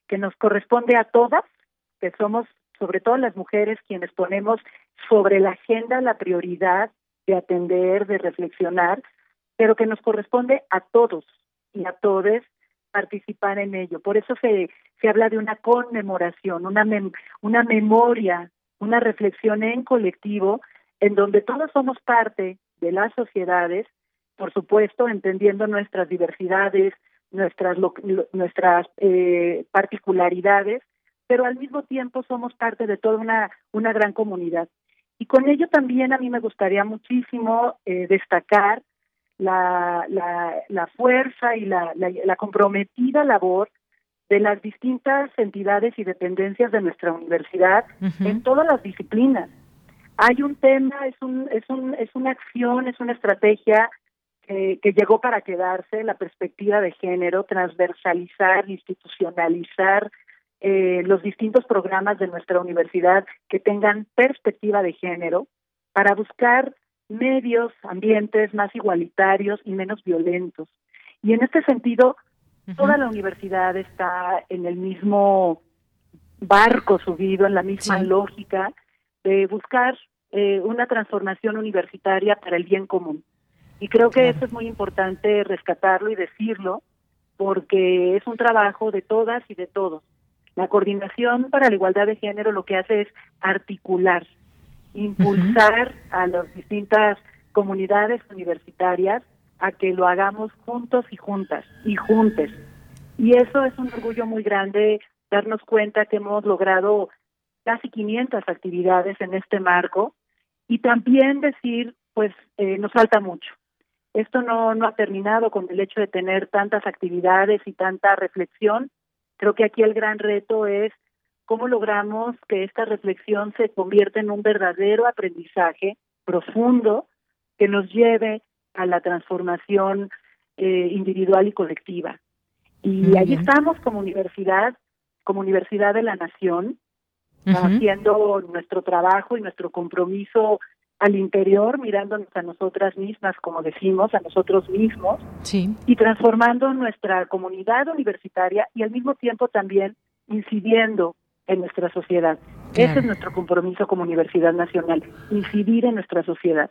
que nos corresponde a todas, que somos sobre todo las mujeres quienes ponemos sobre la agenda la prioridad de atender, de reflexionar, pero que nos corresponde a todos y a todes participar en ello. Por eso se, se habla de una conmemoración, una, una memoria, una reflexión en colectivo, en donde todos somos parte de las sociedades, por supuesto, entendiendo nuestras diversidades, nuestras, nuestras eh, particularidades, pero al mismo tiempo somos parte de toda una, una gran comunidad. Y con ello también a mí me gustaría muchísimo eh, destacar la, la, fuerza y la, la, comprometida labor de las distintas entidades y dependencias de nuestra universidad en todas las disciplinas. Hay un tema, es, un, es, un, es una acción, es una estrategia que, que llegó para quedarse, la perspectiva de género, transversalizar, institucionalizar eh, los distintos programas de nuestra universidad que tengan perspectiva de género para buscar medios, ambientes más igualitarios y menos violentos. Y en este sentido, toda la universidad está en el mismo barco subido, en la misma lógica de buscar eh, una transformación universitaria para el bien común. Y creo que eso es muy importante rescatarlo y decirlo, porque es un trabajo de todas y de todos. La coordinación para la igualdad de género lo que hace es articular impulsar a las distintas comunidades universitarias a que lo hagamos juntos y juntas y juntes. Y eso es un orgullo muy grande darnos cuenta que hemos logrado casi 500 actividades en este marco y también decir, pues eh, nos falta mucho. Esto no, no ha terminado con el hecho de tener tantas actividades y tanta reflexión. Creo que aquí el gran reto es cómo logramos que esta reflexión se convierta en un verdadero aprendizaje profundo que nos lleve a la transformación eh, individual y colectiva. Y ahí estamos como universidad, como Universidad de la Nación, haciendo nuestro trabajo y nuestro compromiso al interior, mirándonos a nosotras mismas, como decimos, a nosotros mismos, y transformando nuestra comunidad universitaria y al mismo tiempo también incidiendo en nuestra sociedad. Ese es nuestro compromiso como Universidad Nacional, incidir en nuestra sociedad.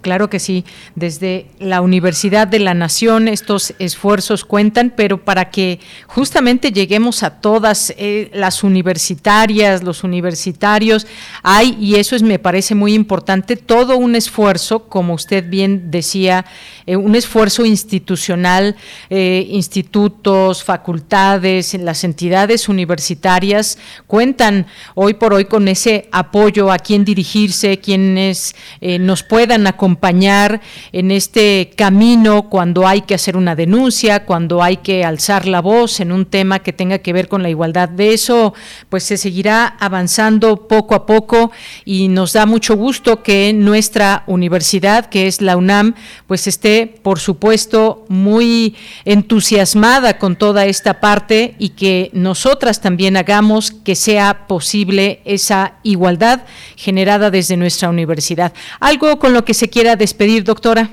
Claro que sí, desde la Universidad de la Nación estos esfuerzos cuentan, pero para que justamente lleguemos a todas eh, las universitarias, los universitarios, hay, y eso es, me parece muy importante, todo un esfuerzo, como usted bien decía, eh, un esfuerzo institucional, eh, institutos, facultades, las entidades universitarias cuentan hoy por hoy con ese apoyo a quién dirigirse, quienes nos puedan acompañar acompañar en este camino cuando hay que hacer una denuncia, cuando hay que alzar la voz en un tema que tenga que ver con la igualdad. De eso, pues se seguirá avanzando poco a poco y nos da mucho gusto que nuestra universidad, que es la UNAM, pues esté, por supuesto, muy entusiasmada con toda esta parte y que nosotras también hagamos que sea posible esa igualdad generada desde nuestra universidad. ¿Algo con lo que se quiera despedir, doctora?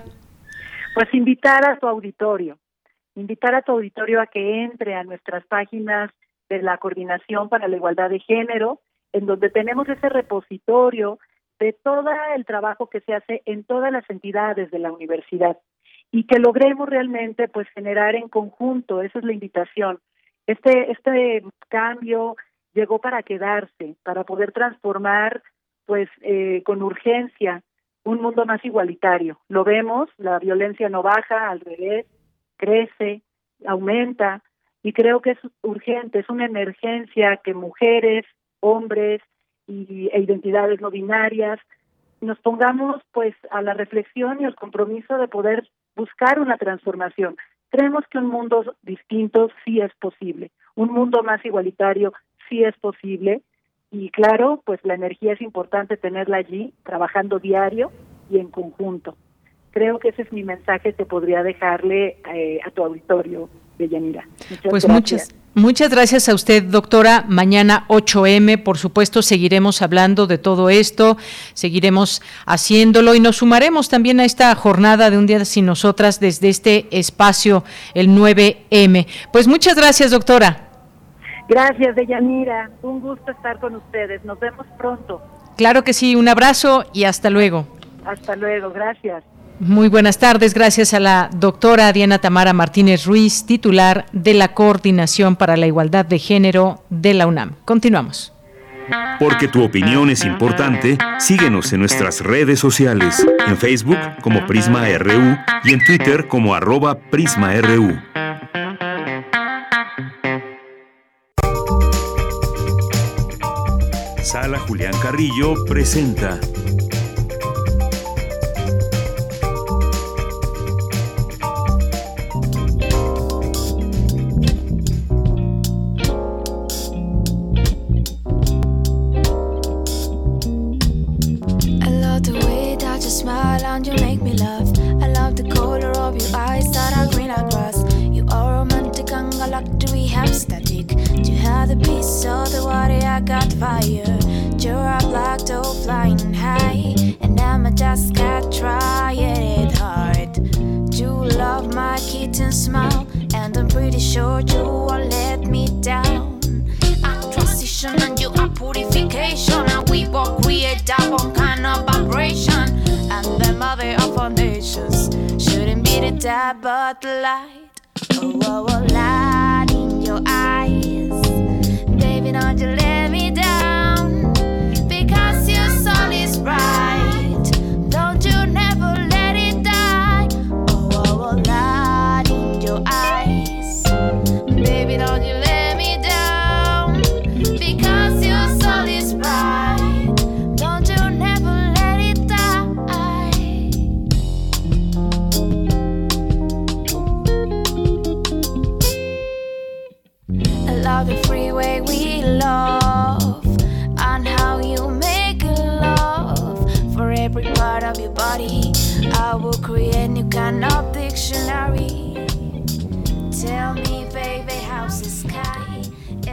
Pues invitar a tu auditorio, invitar a tu auditorio a que entre a nuestras páginas de la Coordinación para la Igualdad de Género, en donde tenemos ese repositorio de todo el trabajo que se hace en todas las entidades de la universidad y que logremos realmente pues generar en conjunto, esa es la invitación. Este este cambio llegó para quedarse, para poder transformar pues eh, con urgencia un mundo más igualitario. Lo vemos, la violencia no baja, al revés, crece, aumenta y creo que es urgente, es una emergencia que mujeres, hombres y, e identidades no binarias nos pongamos pues a la reflexión y al compromiso de poder buscar una transformación. Creemos que un mundo distinto sí es posible, un mundo más igualitario sí es posible y claro, pues la energía es importante tenerla allí, trabajando diario y en conjunto. Creo que ese es mi mensaje que podría dejarle eh, a tu auditorio, Deyanira. Muchas pues muchas Muchas gracias a usted, doctora. Mañana 8M, por supuesto, seguiremos hablando de todo esto, seguiremos haciéndolo y nos sumaremos también a esta jornada de un día sin nosotras desde este espacio, el 9M. Pues muchas gracias, doctora. Gracias, Deyanira. Un gusto estar con ustedes. Nos vemos pronto. Claro que sí. Un abrazo y hasta luego. Hasta luego. Gracias. Muy buenas tardes, gracias a la doctora Diana Tamara Martínez Ruiz, titular de la Coordinación para la Igualdad de Género de la UNAM. Continuamos. Porque tu opinión es importante, síguenos en nuestras redes sociales, en Facebook como Prisma RU y en Twitter como arroba PrismaRU. Sala Julián Carrillo presenta you make me laugh. I love the color of your eyes that are green across. Have static. You have the peace of the water, I got fire. You're a black dog flying high, and I'm a just cat trying it hard. You love my kitten smile, and I'm pretty sure you won't let me down. I'm transition and you are purification, and we both create one kind of vibration and the mother of foundations shouldn't be the dark but the light. Oh, oh, oh, light your eyes, baby, don't you let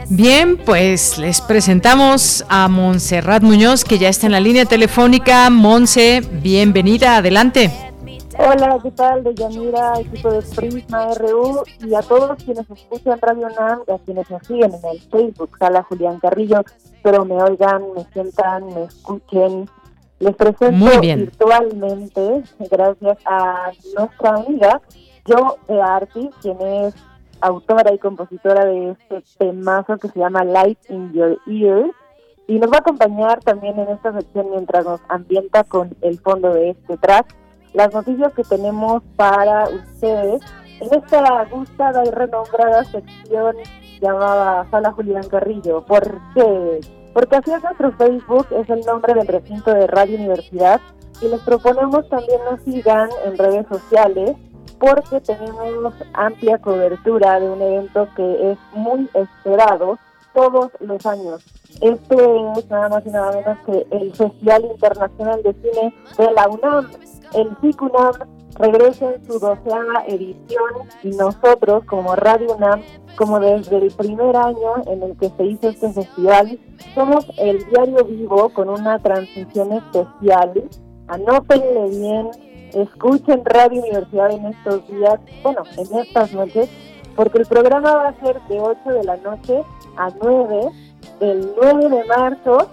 Bien, pues les presentamos a Montserrat Muñoz, que ya está en la línea telefónica. Monse, bienvenida, adelante. Hola, ¿qué tal? De Yanira, equipo de Prisma RU y a todos quienes escuchan Radio NAM y a quienes nos siguen en el Facebook, Sala Julián Carrillo, pero me oigan, me sientan, me escuchen. Les presento virtualmente, gracias a nuestra amiga Jo Artis, quien es autora y compositora de este temazo que se llama Light in Your Ears. Y nos va a acompañar también en esta sección mientras nos ambienta con el fondo de este track las noticias que tenemos para ustedes en esta gustada y renombrada sección llamada Sala Julián Carrillo. ¿Por qué? Porque así es nuestro Facebook, es el nombre del recinto de Radio Universidad, y les proponemos también nos sigan en redes sociales porque tenemos amplia cobertura de un evento que es muy esperado todos los años. Esto es nada más y nada menos que el Festival Internacional de Cine de la UNAM. El FICUNAM regresa en su doceava edición y nosotros como Radio UNAM, como desde el primer año en el que se hizo este festival, somos el diario vivo con una transmisión especial. Anótenle bien, escuchen Radio Universidad en estos días, bueno, en estas noches, porque el programa va a ser de 8 de la noche a 9, del 9 de marzo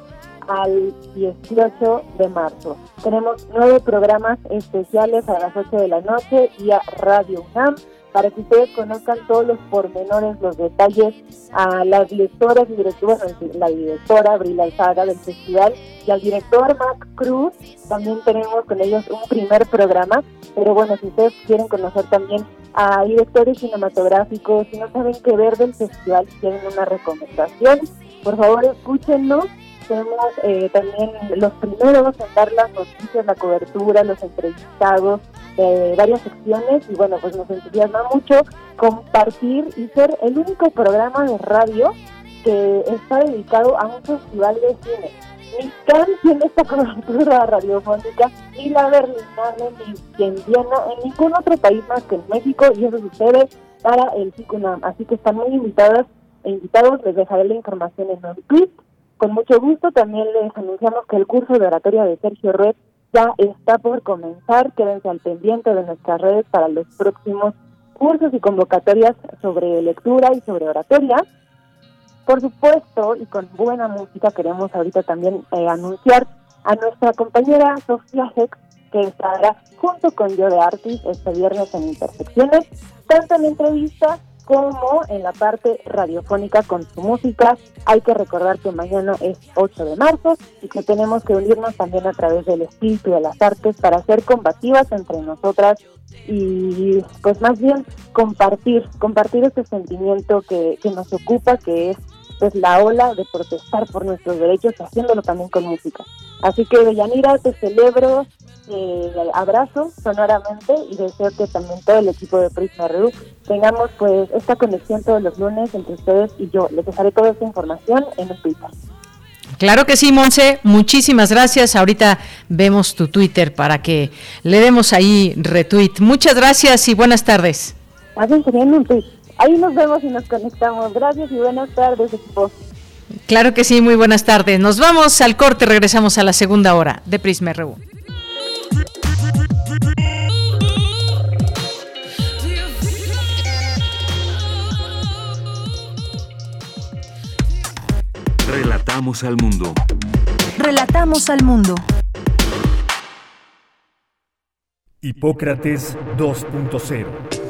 al 18 de marzo. Tenemos nueve programas especiales a las 8 de la noche y a Radio UNAM para que ustedes conozcan todos los pormenores, los detalles a las directoras y directores, la directora Brila Alzaga del festival y al director Mac Cruz. También tenemos con ellos un primer programa, pero bueno, si ustedes quieren conocer también a directores cinematográficos, si no saben qué ver del festival, si tienen una recomendación, por favor escúchenos tenemos eh, también los primeros en dar las noticias, la cobertura, los entrevistados de varias secciones y bueno, pues nos entusiasma mucho compartir y ser el único programa de radio que está dedicado a un festival de cine. Ni CAN tiene esta cobertura radiofónica, ni la Berlinale, ni en Viena, en ningún otro país más que en México, y eso sucede para el CICUNAM. Así que están muy invitadas e invitados, les dejaré la información en un tweet con mucho gusto también les anunciamos que el curso de oratoria de Sergio Red ya está por comenzar. Quédense al pendiente de nuestras redes para los próximos cursos y convocatorias sobre lectura y sobre oratoria. Por supuesto, y con buena música, queremos ahorita también eh, anunciar a nuestra compañera Sofía Hex, que estará junto con Yo de Artis este viernes en Intersecciones, tanto en entrevista como en la parte radiofónica con su música. Hay que recordar que mañana es 8 de marzo y que tenemos que unirnos también a través del espíritu de las artes para ser combativas entre nosotras y pues más bien compartir, compartir este sentimiento que, que nos ocupa, que es pues la ola de protestar por nuestros derechos, haciéndolo también con música. Así que, Deyanira, te celebro, eh, abrazo sonoramente y deseo que también todo el equipo de Prisma RU tengamos pues esta conexión todos los lunes entre ustedes y yo. Les dejaré toda esta información en el Twitter. Claro que sí, Monse. Muchísimas gracias. Ahorita vemos tu Twitter para que le demos ahí retweet. Muchas gracias y buenas tardes. un tweet. Ahí nos vemos y nos conectamos. Gracias y buenas tardes, equipo. Claro que sí, muy buenas tardes. Nos vamos al corte, regresamos a la segunda hora de Prisma RU. Relatamos al mundo. Relatamos al mundo. Hipócrates 2.0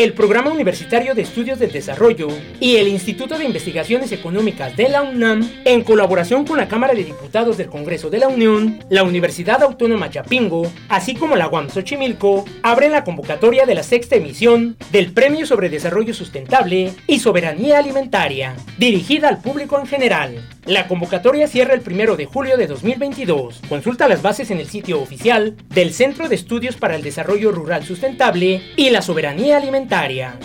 El Programa Universitario de Estudios del Desarrollo y el Instituto de Investigaciones Económicas de la UNAM, en colaboración con la Cámara de Diputados del Congreso de la Unión, la Universidad Autónoma Chapingo, así como la UAM Xochimilco, abren la convocatoria de la sexta emisión del Premio sobre Desarrollo Sustentable y Soberanía Alimentaria, dirigida al público en general. La convocatoria cierra el primero de julio de 2022. Consulta las bases en el sitio oficial del Centro de Estudios para el Desarrollo Rural Sustentable y la Soberanía Alimentaria.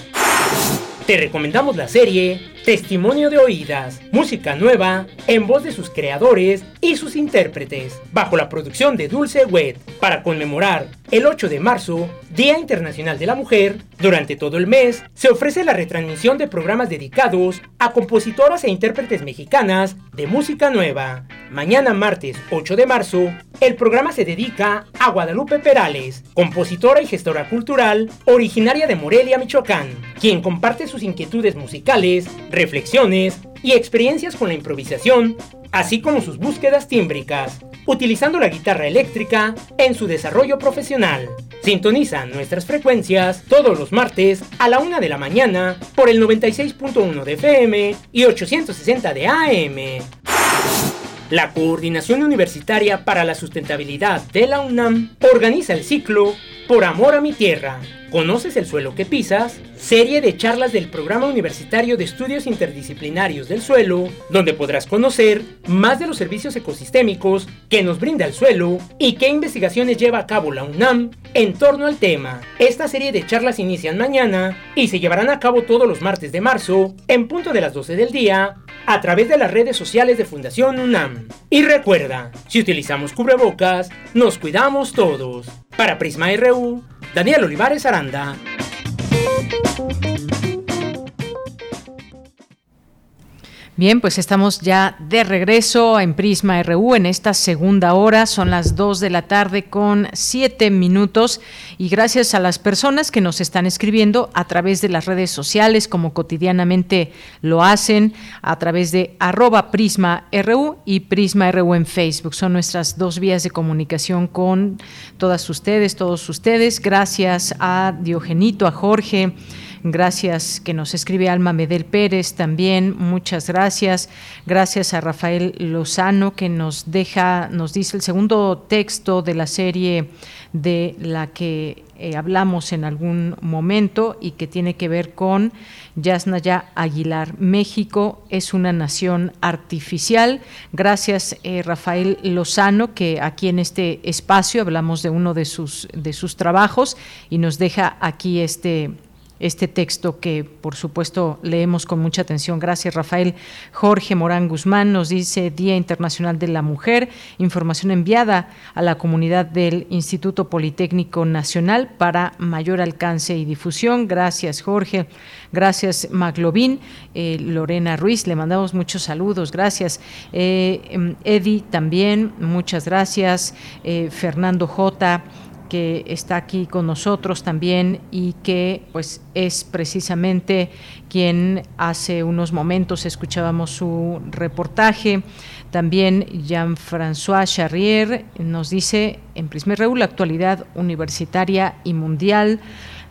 Te recomendamos la serie Testimonio de Oídas, música nueva en voz de sus creadores y sus intérpretes, bajo la producción de Dulce Wet, para conmemorar el 8 de marzo, Día Internacional de la Mujer. Durante todo el mes se ofrece la retransmisión de programas dedicados a compositoras e intérpretes mexicanas de música nueva. Mañana martes 8 de marzo, el programa se dedica a Guadalupe Perales, compositora y gestora cultural originaria de Morelia, Michoacán, quien comparte sus inquietudes musicales, reflexiones y experiencias con la improvisación, así como sus búsquedas tímbricas, utilizando la guitarra eléctrica en su desarrollo profesional. Sintoniza nuestras frecuencias todos los martes a la una de la mañana por el 96.1 de FM y 860 de AM. La Coordinación Universitaria para la Sustentabilidad de la UNAM organiza el ciclo Por Amor a mi Tierra. ¿Conoces el suelo que pisas? Serie de charlas del Programa Universitario de Estudios Interdisciplinarios del Suelo, donde podrás conocer más de los servicios ecosistémicos que nos brinda el suelo y qué investigaciones lleva a cabo la UNAM en torno al tema. Esta serie de charlas inician mañana y se llevarán a cabo todos los martes de marzo, en punto de las 12 del día, a través de las redes sociales de Fundación UNAM. Y recuerda, si utilizamos cubrebocas, nos cuidamos todos. Para Prisma RU, Daniel Olivares Aranda. Bien, pues estamos ya de regreso en Prisma RU en esta segunda hora. Son las 2 de la tarde con 7 minutos y gracias a las personas que nos están escribiendo a través de las redes sociales como cotidianamente lo hacen a través de arroba Prisma RU y Prisma RU en Facebook. Son nuestras dos vías de comunicación con todas ustedes, todos ustedes. Gracias a Diogenito, a Jorge. Gracias que nos escribe Alma Medel Pérez también, muchas gracias. Gracias a Rafael Lozano que nos deja, nos dice el segundo texto de la serie de la que eh, hablamos en algún momento y que tiene que ver con Yasnaya Aguilar. México es una nación artificial. Gracias, eh, Rafael Lozano, que aquí en este espacio hablamos de uno de sus, de sus trabajos y nos deja aquí este este texto que por supuesto leemos con mucha atención. Gracias Rafael. Jorge Morán Guzmán nos dice Día Internacional de la Mujer, información enviada a la comunidad del Instituto Politécnico Nacional para mayor alcance y difusión. Gracias Jorge. Gracias Maglovin. Eh, Lorena Ruiz, le mandamos muchos saludos. Gracias. Eh, em, Eddie también, muchas gracias. Eh, Fernando J que está aquí con nosotros también y que pues es precisamente quien hace unos momentos escuchábamos su reportaje. También Jean-François Charrier nos dice en Prisma Reúl la actualidad universitaria y mundial.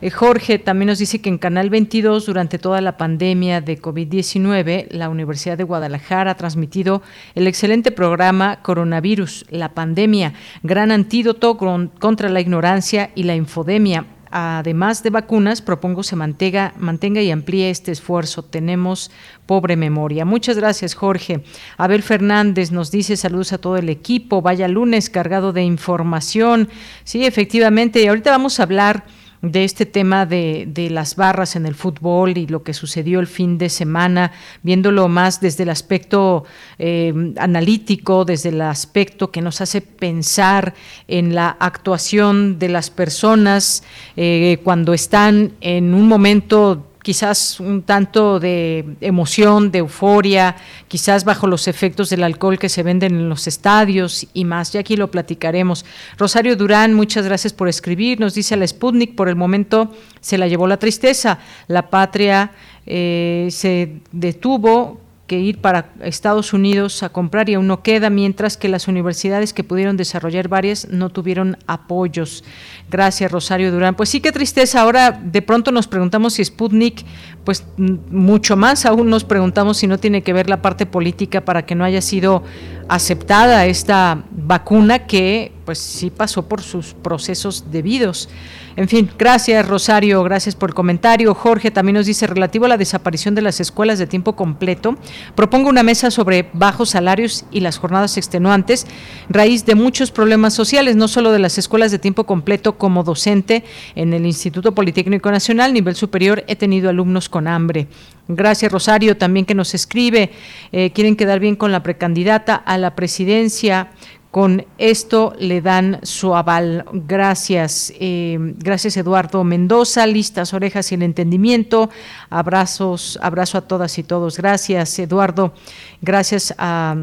Eh, Jorge también nos dice que en Canal 22, durante toda la pandemia de COVID-19, la Universidad de Guadalajara ha transmitido el excelente programa Coronavirus, la pandemia, gran antídoto contra la ignorancia y la infodemia además de vacunas, propongo se mantenga, mantenga y amplíe este esfuerzo. Tenemos pobre memoria. Muchas gracias, Jorge. Abel Fernández nos dice saludos a todo el equipo. Vaya lunes cargado de información. Sí, efectivamente. Y ahorita vamos a hablar de este tema de, de, las barras en el fútbol y lo que sucedió el fin de semana, viéndolo más desde el aspecto eh, analítico, desde el aspecto que nos hace pensar en la actuación de las personas eh, cuando están en un momento quizás un tanto de emoción, de euforia, quizás bajo los efectos del alcohol que se venden en los estadios y más. Ya aquí lo platicaremos. Rosario Durán, muchas gracias por escribir. Nos dice la Sputnik, por el momento se la llevó la tristeza. La patria eh, se detuvo que ir para Estados Unidos a comprar y aún no queda, mientras que las universidades que pudieron desarrollar varias no tuvieron apoyos. Gracias, Rosario Durán. Pues sí, qué tristeza. Ahora de pronto nos preguntamos si Sputnik, pues mucho más aún nos preguntamos si no tiene que ver la parte política para que no haya sido aceptada esta vacuna que pues sí pasó por sus procesos debidos. En fin, gracias Rosario, gracias por el comentario. Jorge también nos dice, relativo a la desaparición de las escuelas de tiempo completo, propongo una mesa sobre bajos salarios y las jornadas extenuantes, raíz de muchos problemas sociales, no solo de las escuelas de tiempo completo como docente en el Instituto Politécnico Nacional, nivel superior, he tenido alumnos con hambre. Gracias, Rosario, también que nos escribe. Eh, quieren quedar bien con la precandidata a la presidencia. Con esto le dan su aval. Gracias. Eh, gracias, Eduardo Mendoza. Listas, orejas y el entendimiento. Abrazos, abrazo a todas y todos. Gracias, Eduardo. Gracias a,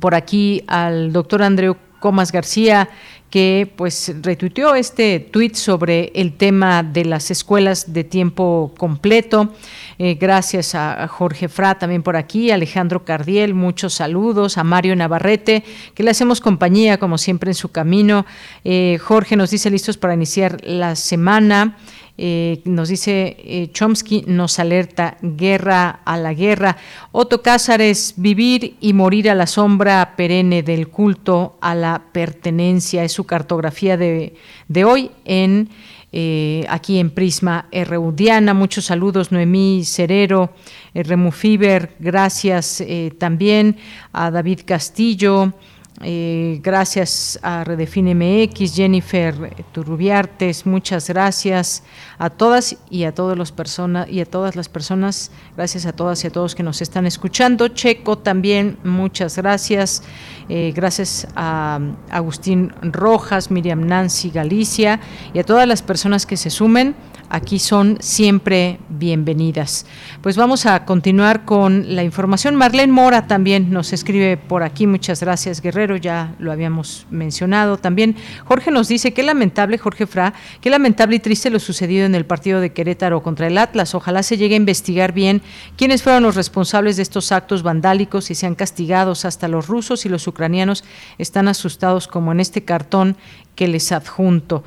por aquí al doctor Andreu Comas García que pues retuiteó este tuit sobre el tema de las escuelas de tiempo completo. Eh, gracias a, Jorge Fra también por aquí, Alejandro Cardiel, muchos saludos, a Mario Navarrete, que le hacemos compañía como siempre en su camino. Eh, Jorge nos dice listos para iniciar la semana. Eh, nos dice Chomsky, nos alerta guerra a la guerra. Otto Cázares, vivir y morir a la sombra perenne del culto a la pertenencia. Es su cartografía de, hoy en eh, aquí en Prisma Reudiana. Muchos saludos, Noemí Cerero, eh, Remufiber, gracias eh, también a David Castillo. Eh, gracias a Redefine MX, Jennifer Turrubiartes, muchas gracias a todas y a todas las personas y a todas las personas, gracias a todas y a todos que nos están escuchando. Checo también, muchas gracias. Eh, gracias a Agustín Rojas, Miriam Nancy Galicia y a todas las personas que se sumen aquí son siempre bienvenidas. Pues vamos a continuar con la información. Marlene Mora también nos escribe por aquí. Muchas gracias, Guerrero. Ya lo habíamos mencionado también. Jorge nos dice qué lamentable, Jorge Fra, qué lamentable y triste lo sucedido en el partido de Querétaro contra el Atlas. Ojalá se llegue a investigar bien quiénes fueron los responsables de estos actos vandálicos y sean castigados. Hasta los rusos y los ucranianos están asustados como en este cartón que les adjunto.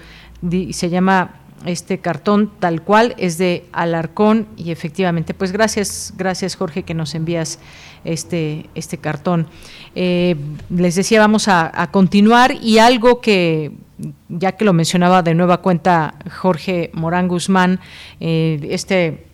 Se llama este cartón tal cual es de Alarcón y efectivamente pues gracias gracias Jorge que nos envías este este cartón. Eh, les decía vamos a, continuar y algo que ya que lo mencionaba de nueva cuenta Jorge Morán Guzmán eh, este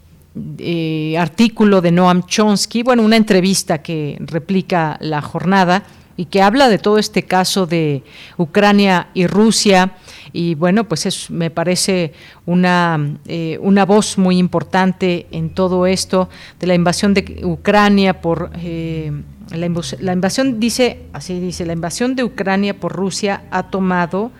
eh, artículo de Noam Chomsky bueno una entrevista que replica la jornada y que habla de todo este caso de Ucrania y Rusia y bueno, pues es, me parece una, eh, una voz muy importante en todo esto de la invasión de Ucrania por... Eh, la, la, invasión dice, así dice, la invasión de Ucrania por Rusia ha tomado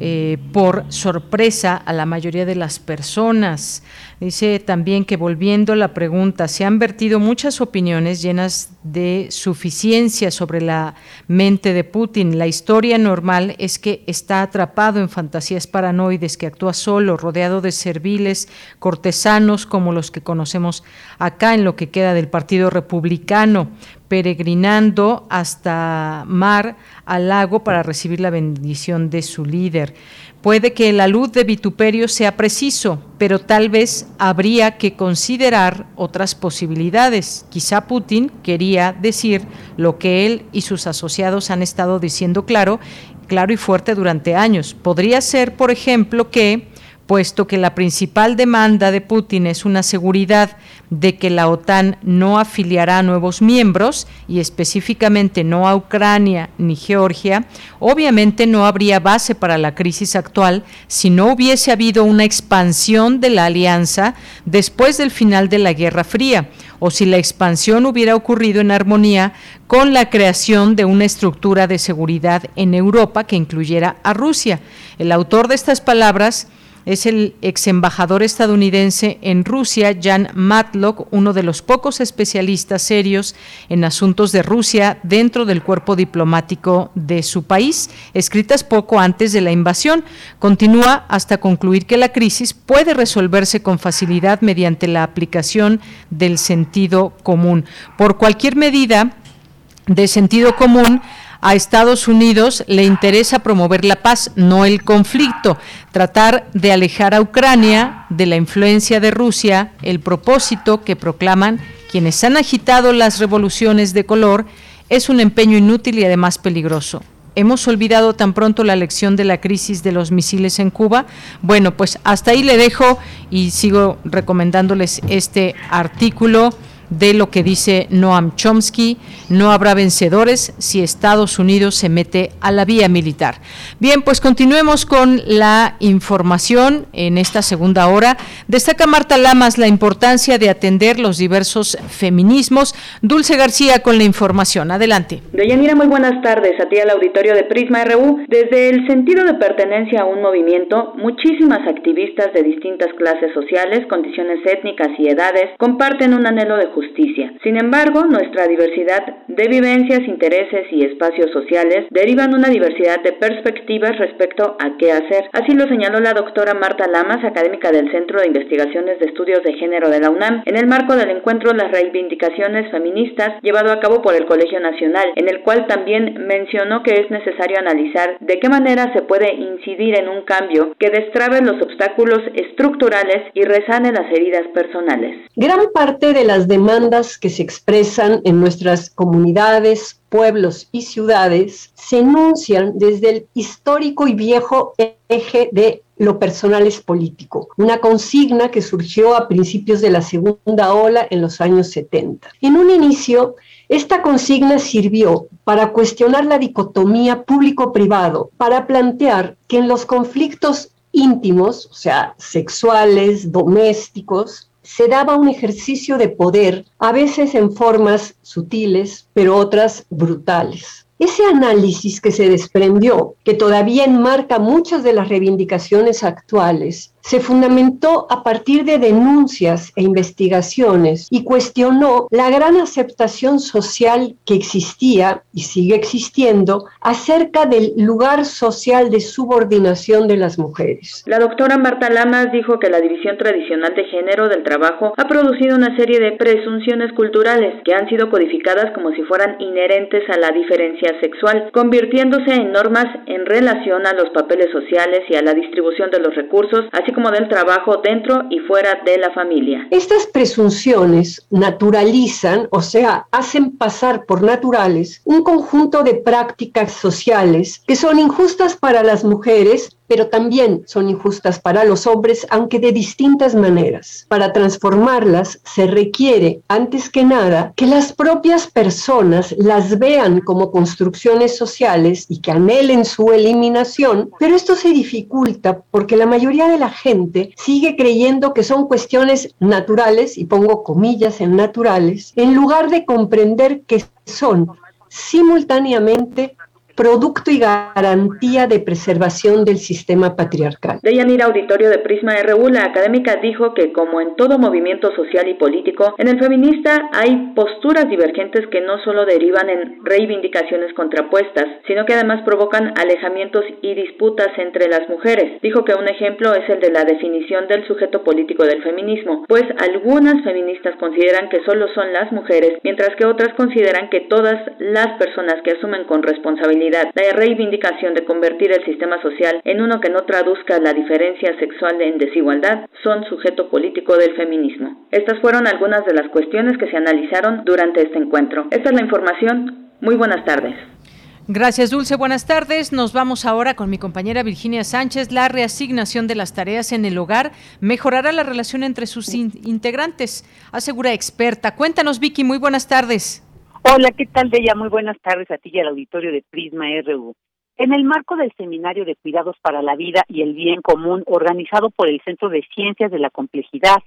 eh, por sorpresa a la mayoría de las personas. Dice también que volviendo a la pregunta, se han vertido muchas opiniones llenas de suficiencia sobre la mente de Putin. La historia normal es que está atrapado en fantasías paranoides, que actúa solo, rodeado de serviles, cortesanos como los que conocemos acá en lo que queda del Partido Republicano, peregrinando hasta mar al lago para recibir la bendición de su líder. Puede que la luz de vituperio sea preciso, pero tal vez habría que considerar otras posibilidades. Quizá Putin quería decir lo que él y sus asociados han estado diciendo claro, claro y fuerte durante años. Podría ser, por ejemplo, que puesto que la principal demanda de Putin es una seguridad de que la OTAN no afiliará a nuevos miembros y específicamente no a Ucrania ni Georgia, obviamente no habría base para la crisis actual si no hubiese habido una expansión de la alianza después del final de la Guerra Fría o si la expansión hubiera ocurrido en armonía con la creación de una estructura de seguridad en Europa que incluyera a Rusia. El autor de estas palabras es el ex embajador estadounidense en Rusia, Jan Matlock, uno de los pocos especialistas serios en asuntos de Rusia dentro del cuerpo diplomático de su país, escritas poco antes de la invasión. Continúa hasta concluir que la crisis puede resolverse con facilidad mediante la aplicación del sentido común. Por cualquier medida de sentido común, a Estados Unidos le interesa promover la paz, no el conflicto, tratar de alejar a Ucrania de la influencia de Rusia, el propósito que proclaman quienes han agitado las revoluciones de color es un empeño inútil y además peligroso. ¿Hemos olvidado tan pronto la lección de la crisis de los misiles en Cuba? Bueno, pues hasta ahí le dejo y sigo recomendándoles este artículo de lo que dice Noam Chomsky, no habrá vencedores si Estados Unidos se mete a la vía militar. Bien, pues continuemos con la información en esta segunda hora. Destaca Marta Lamas la importancia de atender los diversos feminismos. Dulce García con la información. Adelante. Deyanira, muy buenas tardes a ti al auditorio de Prisma RU. Desde el sentido de pertenencia a un movimiento, muchísimas activistas de distintas clases sociales, condiciones étnicas y edades comparten un anhelo de justicia. Sin embargo, nuestra diversidad de vivencias, intereses y espacios sociales derivan una diversidad de perspectivas respecto a qué hacer. Así lo señaló la doctora Marta Lamas, académica del Centro de Investigaciones de Estudios de Género de la UNAM, en el marco del encuentro Las Reivindicaciones Feministas llevado a cabo por el Colegio Nacional, en el cual también mencionó que es necesario analizar de qué manera se puede incidir en un cambio que destrabe los obstáculos estructurales y resane las heridas personales. Gran parte de las demandas demandas que se expresan en nuestras comunidades, pueblos y ciudades se enuncian desde el histórico y viejo eje de lo personal es político, una consigna que surgió a principios de la segunda ola en los años 70. En un inicio, esta consigna sirvió para cuestionar la dicotomía público-privado, para plantear que en los conflictos íntimos, o sea, sexuales, domésticos, se daba un ejercicio de poder, a veces en formas sutiles, pero otras brutales. Ese análisis que se desprendió, que todavía enmarca muchas de las reivindicaciones actuales, se fundamentó a partir de denuncias e investigaciones y cuestionó la gran aceptación social que existía y sigue existiendo acerca del lugar social de subordinación de las mujeres. La doctora Marta Lamas dijo que la división tradicional de género del trabajo ha producido una serie de presunciones culturales que han sido codificadas como si fueran inherentes a la diferencia sexual, convirtiéndose en normas en relación a los papeles sociales y a la distribución de los recursos, así como del trabajo dentro y fuera de la familia. Estas presunciones naturalizan, o sea, hacen pasar por naturales un conjunto de prácticas sociales que son injustas para las mujeres pero también son injustas para los hombres, aunque de distintas maneras. Para transformarlas se requiere, antes que nada, que las propias personas las vean como construcciones sociales y que anhelen su eliminación, pero esto se dificulta porque la mayoría de la gente sigue creyendo que son cuestiones naturales, y pongo comillas en naturales, en lugar de comprender que son simultáneamente producto y garantía de preservación del sistema patriarcal. De Yanira Auditorio de Prisma RU, la académica dijo que como en todo movimiento social y político, en el feminista hay posturas divergentes que no solo derivan en reivindicaciones contrapuestas, sino que además provocan alejamientos y disputas entre las mujeres. Dijo que un ejemplo es el de la definición del sujeto político del feminismo, pues algunas feministas consideran que solo son las mujeres, mientras que otras consideran que todas las personas que asumen con responsabilidad la reivindicación de convertir el sistema social en uno que no traduzca la diferencia sexual en desigualdad, son sujeto político del feminismo. Estas fueron algunas de las cuestiones que se analizaron durante este encuentro. Esta es la información. Muy buenas tardes. Gracias, Dulce. Buenas tardes. Nos vamos ahora con mi compañera Virginia Sánchez. La reasignación de las tareas en el hogar mejorará la relación entre sus integrantes, asegura experta. Cuéntanos, Vicky. Muy buenas tardes. Hola, ¿qué tal, Bella? Muy buenas tardes a ti y al auditorio de Prisma RU. En el marco del Seminario de Cuidados para la Vida y el Bien Común, organizado por el Centro de Ciencias de la Complejidad,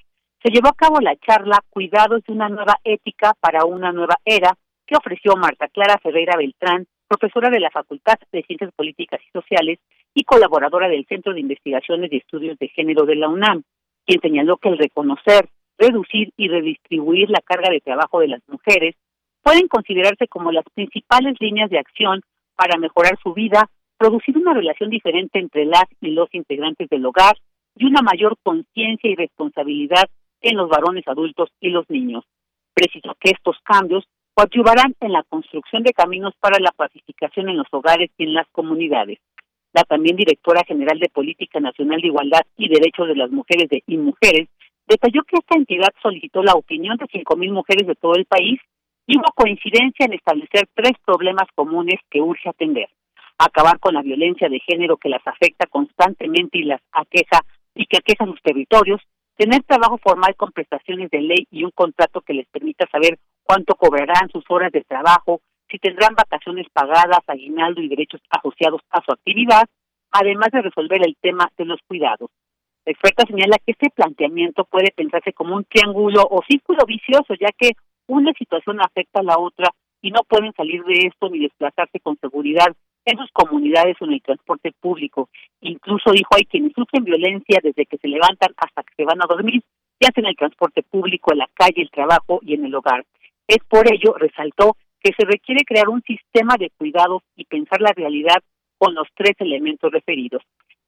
se llevó a cabo la charla Cuidados de una nueva ética para una nueva era, que ofreció Marta Clara Ferreira Beltrán, profesora de la Facultad de Ciencias Políticas y Sociales y colaboradora del Centro de Investigaciones y Estudios de Género de la UNAM, quien señaló que el reconocer, reducir y redistribuir la carga de trabajo de las mujeres pueden considerarse como las principales líneas de acción para mejorar su vida, producir una relación diferente entre las y los integrantes del hogar y una mayor conciencia y responsabilidad en los varones adultos y los niños. Preciso que estos cambios coadyuvarán en la construcción de caminos para la pacificación en los hogares y en las comunidades. La también directora general de Política Nacional de Igualdad y Derechos de las Mujeres de y Mujeres detalló que esta entidad solicitó la opinión de 5.000 mujeres de todo el país y hubo coincidencia en establecer tres problemas comunes que urge atender. Acabar con la violencia de género que las afecta constantemente y las aqueja y que aqueja sus territorios, tener trabajo formal con prestaciones de ley y un contrato que les permita saber cuánto cobrarán sus horas de trabajo, si tendrán vacaciones pagadas, aguinaldo y derechos asociados a su actividad, además de resolver el tema de los cuidados. La experta señala que este planteamiento puede pensarse como un triángulo o círculo vicioso, ya que una situación afecta a la otra y no pueden salir de esto ni desplazarse con seguridad en sus comunidades o en el transporte público. Incluso dijo hay quienes sufren violencia desde que se levantan hasta que se van a dormir, ya sea en el transporte público, en la calle, el trabajo y en el hogar. Es por ello, resaltó, que se requiere crear un sistema de cuidados y pensar la realidad con los tres elementos referidos.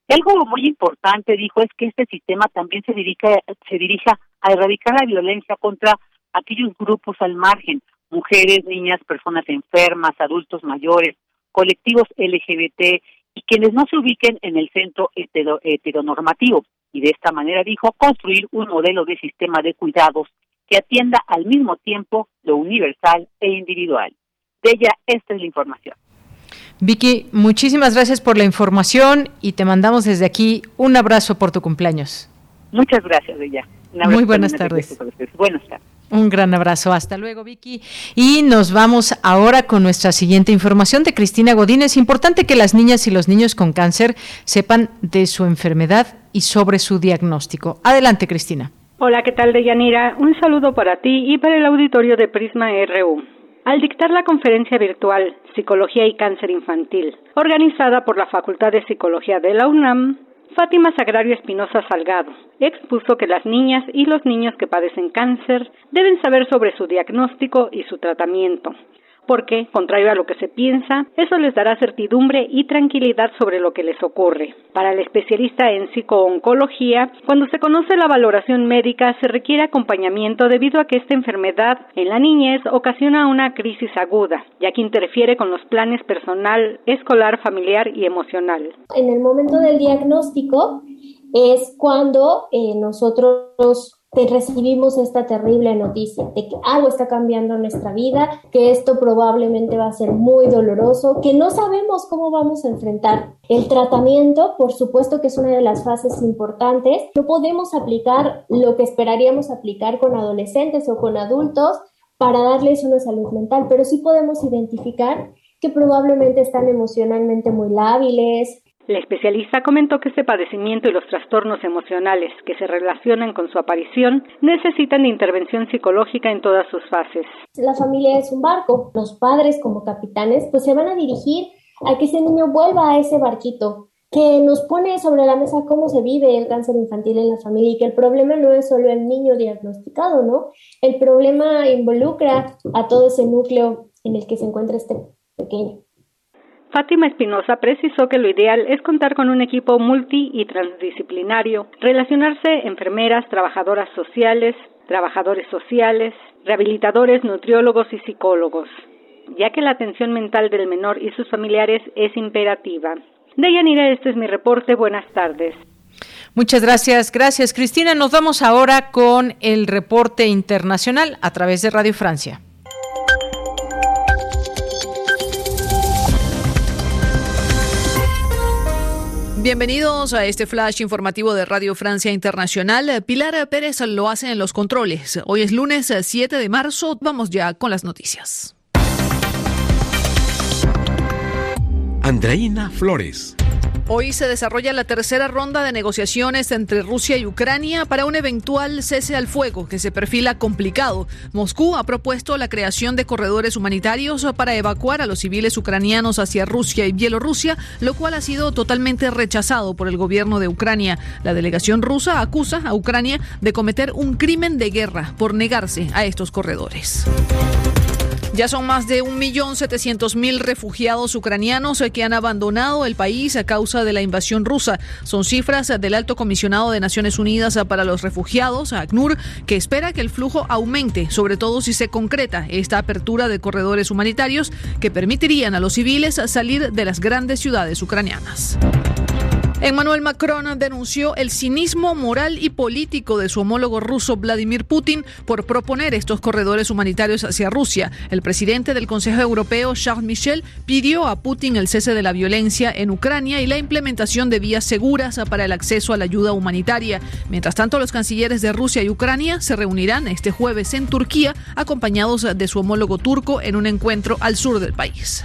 algo muy importante, dijo, es que este sistema también se dirija, se dirija a erradicar la violencia contra aquellos grupos al margen, mujeres, niñas, personas enfermas, adultos mayores, colectivos LGBT y quienes no se ubiquen en el centro heteronormativo. Y de esta manera dijo construir un modelo de sistema de cuidados que atienda al mismo tiempo lo universal e individual. De ella, esta es la información. Vicky, muchísimas gracias por la información y te mandamos desde aquí un abrazo por tu cumpleaños. Muchas gracias, Bella. Muy buenas tardes. Buenas tardes. Un gran abrazo. Hasta luego, Vicky. Y nos vamos ahora con nuestra siguiente información de Cristina Godín. Es importante que las niñas y los niños con cáncer sepan de su enfermedad y sobre su diagnóstico. Adelante, Cristina. Hola, ¿qué tal, Deyanira? Un saludo para ti y para el auditorio de Prisma RU. Al dictar la conferencia virtual Psicología y Cáncer Infantil, organizada por la Facultad de Psicología de la UNAM, Fátima Sagrario Espinosa Salgado expuso que las niñas y los niños que padecen cáncer deben saber sobre su diagnóstico y su tratamiento, porque, contrario a lo que se piensa, eso les dará certidumbre y tranquilidad sobre lo que les ocurre. Para el especialista en psicooncología, cuando se conoce la valoración médica se requiere acompañamiento debido a que esta enfermedad en la niñez ocasiona una crisis aguda, ya que interfiere con los planes personal, escolar, familiar y emocional. En el momento del diagnóstico es cuando eh, nosotros recibimos esta terrible noticia de que algo está cambiando en nuestra vida, que esto probablemente va a ser muy doloroso, que no sabemos cómo vamos a enfrentar. El tratamiento, por supuesto que es una de las fases importantes, no podemos aplicar lo que esperaríamos aplicar con adolescentes o con adultos para darles una salud mental, pero sí podemos identificar que probablemente están emocionalmente muy lábiles, la especialista comentó que este padecimiento y los trastornos emocionales que se relacionan con su aparición necesitan de intervención psicológica en todas sus fases. La familia es un barco. Los padres como capitanes pues se van a dirigir a que ese niño vuelva a ese barquito que nos pone sobre la mesa cómo se vive el cáncer infantil en la familia y que el problema no es solo el niño diagnosticado, ¿no? El problema involucra a todo ese núcleo en el que se encuentra este pequeño. Fátima Espinosa precisó que lo ideal es contar con un equipo multi y transdisciplinario, relacionarse enfermeras, trabajadoras sociales, trabajadores sociales, rehabilitadores, nutriólogos y psicólogos, ya que la atención mental del menor y sus familiares es imperativa. Deyanira, este es mi reporte. Buenas tardes. Muchas gracias, gracias Cristina. Nos vamos ahora con el reporte internacional a través de Radio Francia. Bienvenidos a este flash informativo de Radio Francia Internacional. Pilar Pérez lo hace en los controles. Hoy es lunes 7 de marzo. Vamos ya con las noticias. Andreina Flores. Hoy se desarrolla la tercera ronda de negociaciones entre Rusia y Ucrania para un eventual cese al fuego que se perfila complicado. Moscú ha propuesto la creación de corredores humanitarios para evacuar a los civiles ucranianos hacia Rusia y Bielorrusia, lo cual ha sido totalmente rechazado por el gobierno de Ucrania. La delegación rusa acusa a Ucrania de cometer un crimen de guerra por negarse a estos corredores. Ya son más de 1.700.000 refugiados ucranianos que han abandonado el país a causa de la invasión rusa. Son cifras del alto comisionado de Naciones Unidas para los Refugiados, ACNUR, que espera que el flujo aumente, sobre todo si se concreta esta apertura de corredores humanitarios que permitirían a los civiles salir de las grandes ciudades ucranianas. Emmanuel Macron denunció el cinismo moral y político de su homólogo ruso Vladimir Putin por proponer estos corredores humanitarios hacia Rusia. El presidente del Consejo Europeo, Charles Michel, pidió a Putin el cese de la violencia en Ucrania y la implementación de vías seguras para el acceso a la ayuda humanitaria. Mientras tanto, los cancilleres de Rusia y Ucrania se reunirán este jueves en Turquía, acompañados de su homólogo turco en un encuentro al sur del país.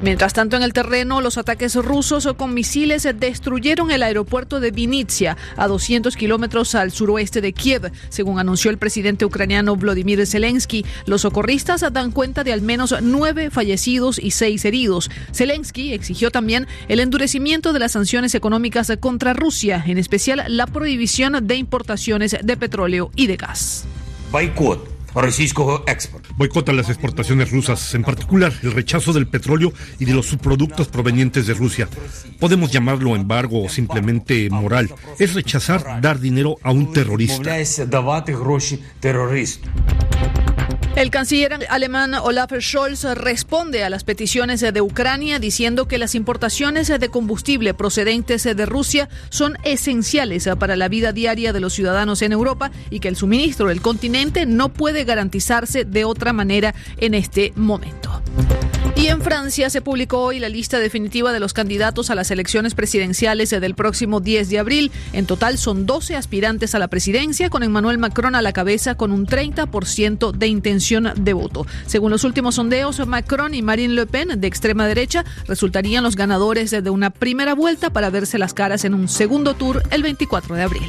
Mientras tanto, en el terreno, los ataques rusos con misiles destruyeron el aeropuerto de Vinitsia, a 200 kilómetros al suroeste de Kiev, según anunció el presidente ucraniano Vladimir Zelensky. Los socorristas dan cuenta de al menos nueve fallecidos y seis heridos. Zelensky exigió también el endurecimiento de las sanciones económicas contra Rusia, en especial la prohibición de importaciones de petróleo y de gas. Boicot Boicota las exportaciones rusas, en particular el rechazo del petróleo y de los subproductos provenientes de Rusia. Podemos llamarlo embargo o simplemente moral. Es rechazar dar dinero a un terrorista. El canciller alemán Olaf Scholz responde a las peticiones de Ucrania diciendo que las importaciones de combustible procedentes de Rusia son esenciales para la vida diaria de los ciudadanos en Europa y que el suministro del continente no puede garantizarse de otra manera en este momento. Y en Francia se publicó hoy la lista definitiva de los candidatos a las elecciones presidenciales del próximo 10 de abril. En total son 12 aspirantes a la presidencia, con Emmanuel Macron a la cabeza con un 30% de intención de voto. Según los últimos sondeos, Macron y Marine Le Pen, de extrema derecha, resultarían los ganadores de una primera vuelta para verse las caras en un segundo tour el 24 de abril.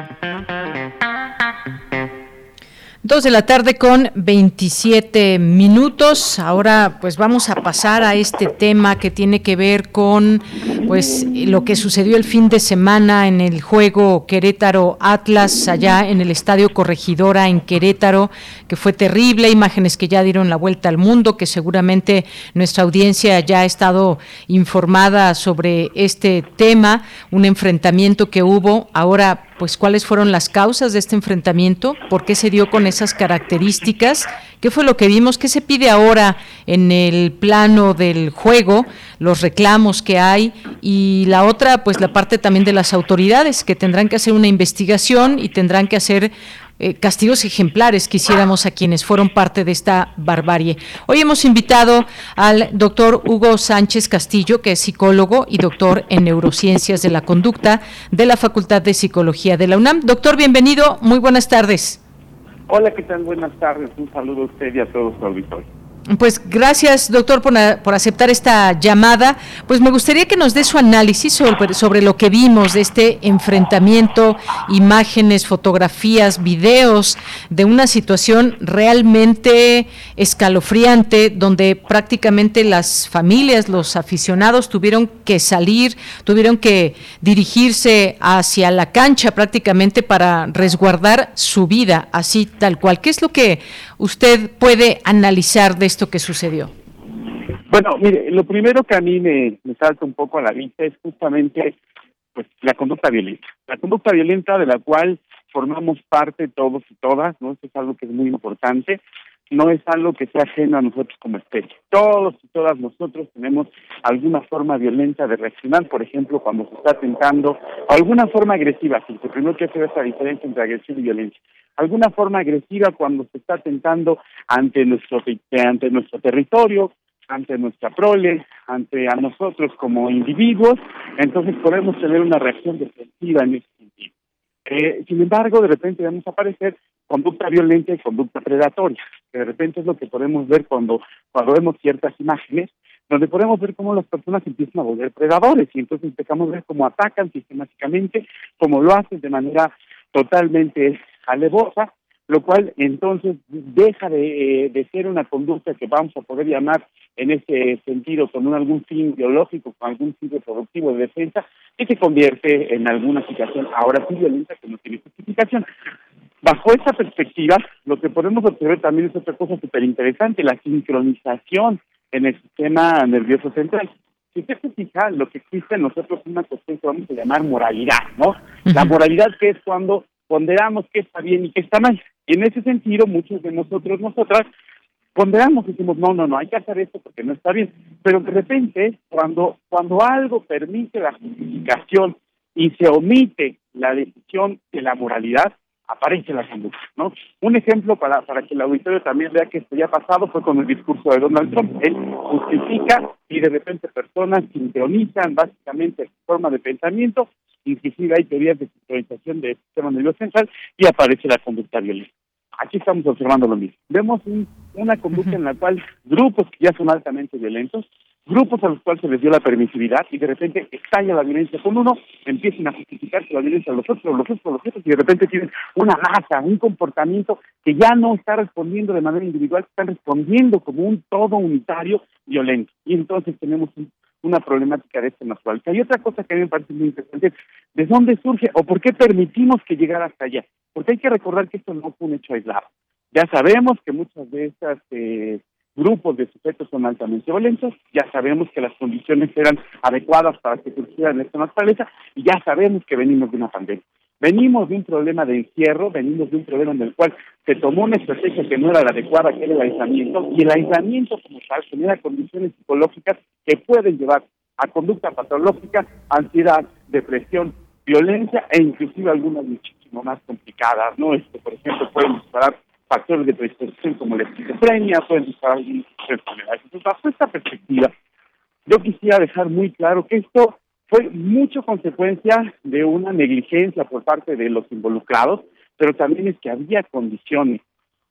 Dos de la tarde con 27 minutos. Ahora pues vamos a pasar a este tema que tiene que ver con pues lo que sucedió el fin de semana en el juego Querétaro Atlas allá en el Estadio Corregidora en Querétaro, que fue terrible, imágenes que ya dieron la vuelta al mundo, que seguramente nuestra audiencia ya ha estado informada sobre este tema, un enfrentamiento que hubo. Ahora pues cuáles fueron las causas de este enfrentamiento, por qué se dio con esas características, qué fue lo que vimos, qué se pide ahora en el plano del juego, los reclamos que hay y la otra, pues la parte también de las autoridades que tendrán que hacer una investigación y tendrán que hacer eh, castigos ejemplares quisiéramos a quienes fueron parte de esta barbarie. Hoy hemos invitado al doctor Hugo Sánchez Castillo, que es psicólogo y doctor en neurociencias de la conducta de la Facultad de Psicología de la UNAM. Doctor, bienvenido, muy buenas tardes. Hola, ¿qué tal? Buenas tardes. Un saludo a usted y a todos los auditores. Pues gracias, doctor, por, por, aceptar esta llamada. Pues me gustaría que nos dé su análisis sobre, sobre, lo que vimos de este enfrentamiento, imágenes, fotografías, videos de una situación realmente escalofriante, donde prácticamente las familias, los aficionados tuvieron que salir, tuvieron que dirigirse hacia la cancha prácticamente para resguardar su vida, así tal cual. ¿Qué es lo que usted puede analizar de esto que sucedió? Bueno, mire, lo primero que a mí me, salta un poco a la vista es justamente pues la conducta violenta. La conducta violenta de la cual formamos parte todos y todas, ¿no? Eso es algo que es muy importante. No es algo que sea ajeno a nosotros como especie. Todos y todas nosotros tenemos alguna forma violenta de reaccionar, por ejemplo, cuando se está tentando, alguna forma agresiva, si primero que hacer esta diferencia entre agresión y violencia. Alguna forma agresiva cuando se está tentando ante nuestro, ante nuestro territorio, ante nuestra prole, ante a nosotros como individuos, entonces podemos tener una reacción defensiva en ese sentido. Eh, sin embargo, de repente vamos a aparecer conducta violenta y conducta predatoria, que de repente es lo que podemos ver cuando, cuando vemos ciertas imágenes, donde podemos ver cómo las personas empiezan a volver predadores y entonces empezamos a ver cómo atacan sistemáticamente, cómo lo hacen de manera totalmente alevosa, lo cual entonces deja de, eh, de, ser una conducta que vamos a poder llamar en ese sentido con algún fin biológico, con algún fin productivo de defensa, y se convierte en alguna situación ahora sí violenta que no tiene justificación. Bajo esta perspectiva, lo que podemos observar también es otra cosa súper interesante, la sincronización en el sistema nervioso central. Si usted se fija, lo que existe en nosotros es una cuestión que vamos a llamar moralidad, ¿no? La moralidad que es cuando ponderamos qué está bien y qué está mal. Y en ese sentido, muchos de nosotros, nosotras, ponderamos decimos, no, no, no, hay que hacer esto porque no está bien. Pero de repente, cuando, cuando algo permite la justificación y se omite la decisión de la moralidad, aparece la conducta. Un ejemplo para, para que el auditorio también vea que esto ya pasado fue con el discurso de Donald Trump. Él justifica y de repente personas sincronizan básicamente su forma de pensamiento, inclusive hay teorías de sincronización del sistema nervioso central y aparece la conducta violenta. Aquí estamos observando lo mismo. Vemos una conducta en la cual grupos que ya son altamente violentos grupos a los cuales se les dio la permisividad y de repente estalla la violencia con uno, empiezan a justificarse la violencia a los otros, los otros, los otros, y de repente tienen una masa, un comportamiento que ya no está respondiendo de manera individual, están respondiendo como un todo unitario violento. Y entonces tenemos una problemática de este natural. Hay otra cosa que a mí me parece muy interesante, ¿de dónde surge o por qué permitimos que llegara hasta allá? Porque hay que recordar que esto no fue un hecho aislado. Ya sabemos que muchas de estas eh, grupos de sujetos son altamente violentos, ya sabemos que las condiciones eran adecuadas para que surgieran esta naturaleza y ya sabemos que venimos de una pandemia. Venimos de un problema de encierro, venimos de un problema en el cual se tomó una estrategia que no era la adecuada, que era el aislamiento, y el aislamiento como tal genera condiciones psicológicas que pueden llevar a conducta patológica, ansiedad, depresión, violencia e inclusive algunas muchísimo más complicadas, ¿no? Esto, por ejemplo, pueden disparar factores de predisposición como la esquizofrenia, pueden disparar enfermedades. Entonces, bajo esta perspectiva, yo quisiera dejar muy claro que esto fue mucho consecuencia de una negligencia por parte de los involucrados, pero también es que había condiciones,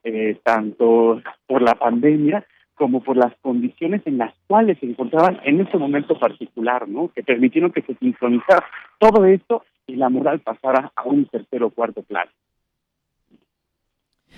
eh, tanto por la pandemia como por las condiciones en las cuales se encontraban en ese momento particular, ¿no? Que permitieron que se sincronizara todo esto y la moral pasara a un tercer o cuarto plano.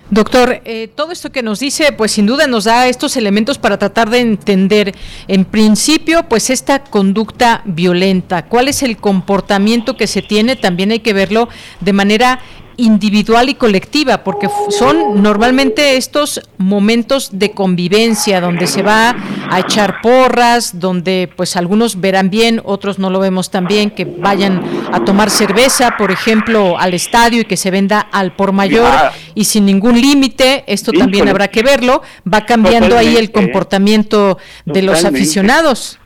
Doctor, eh, todo esto que nos dice, pues sin duda nos da estos elementos para tratar de entender, en principio, pues esta conducta violenta, cuál es el comportamiento que se tiene, también hay que verlo de manera individual y colectiva, porque son normalmente estos momentos de convivencia donde se va a echar porras, donde pues algunos verán bien, otros no lo vemos tan bien, que vayan a tomar cerveza, por ejemplo, al estadio y que se venda al por mayor y sin ningún límite, esto también habrá que verlo, va cambiando ahí el comportamiento de los aficionados.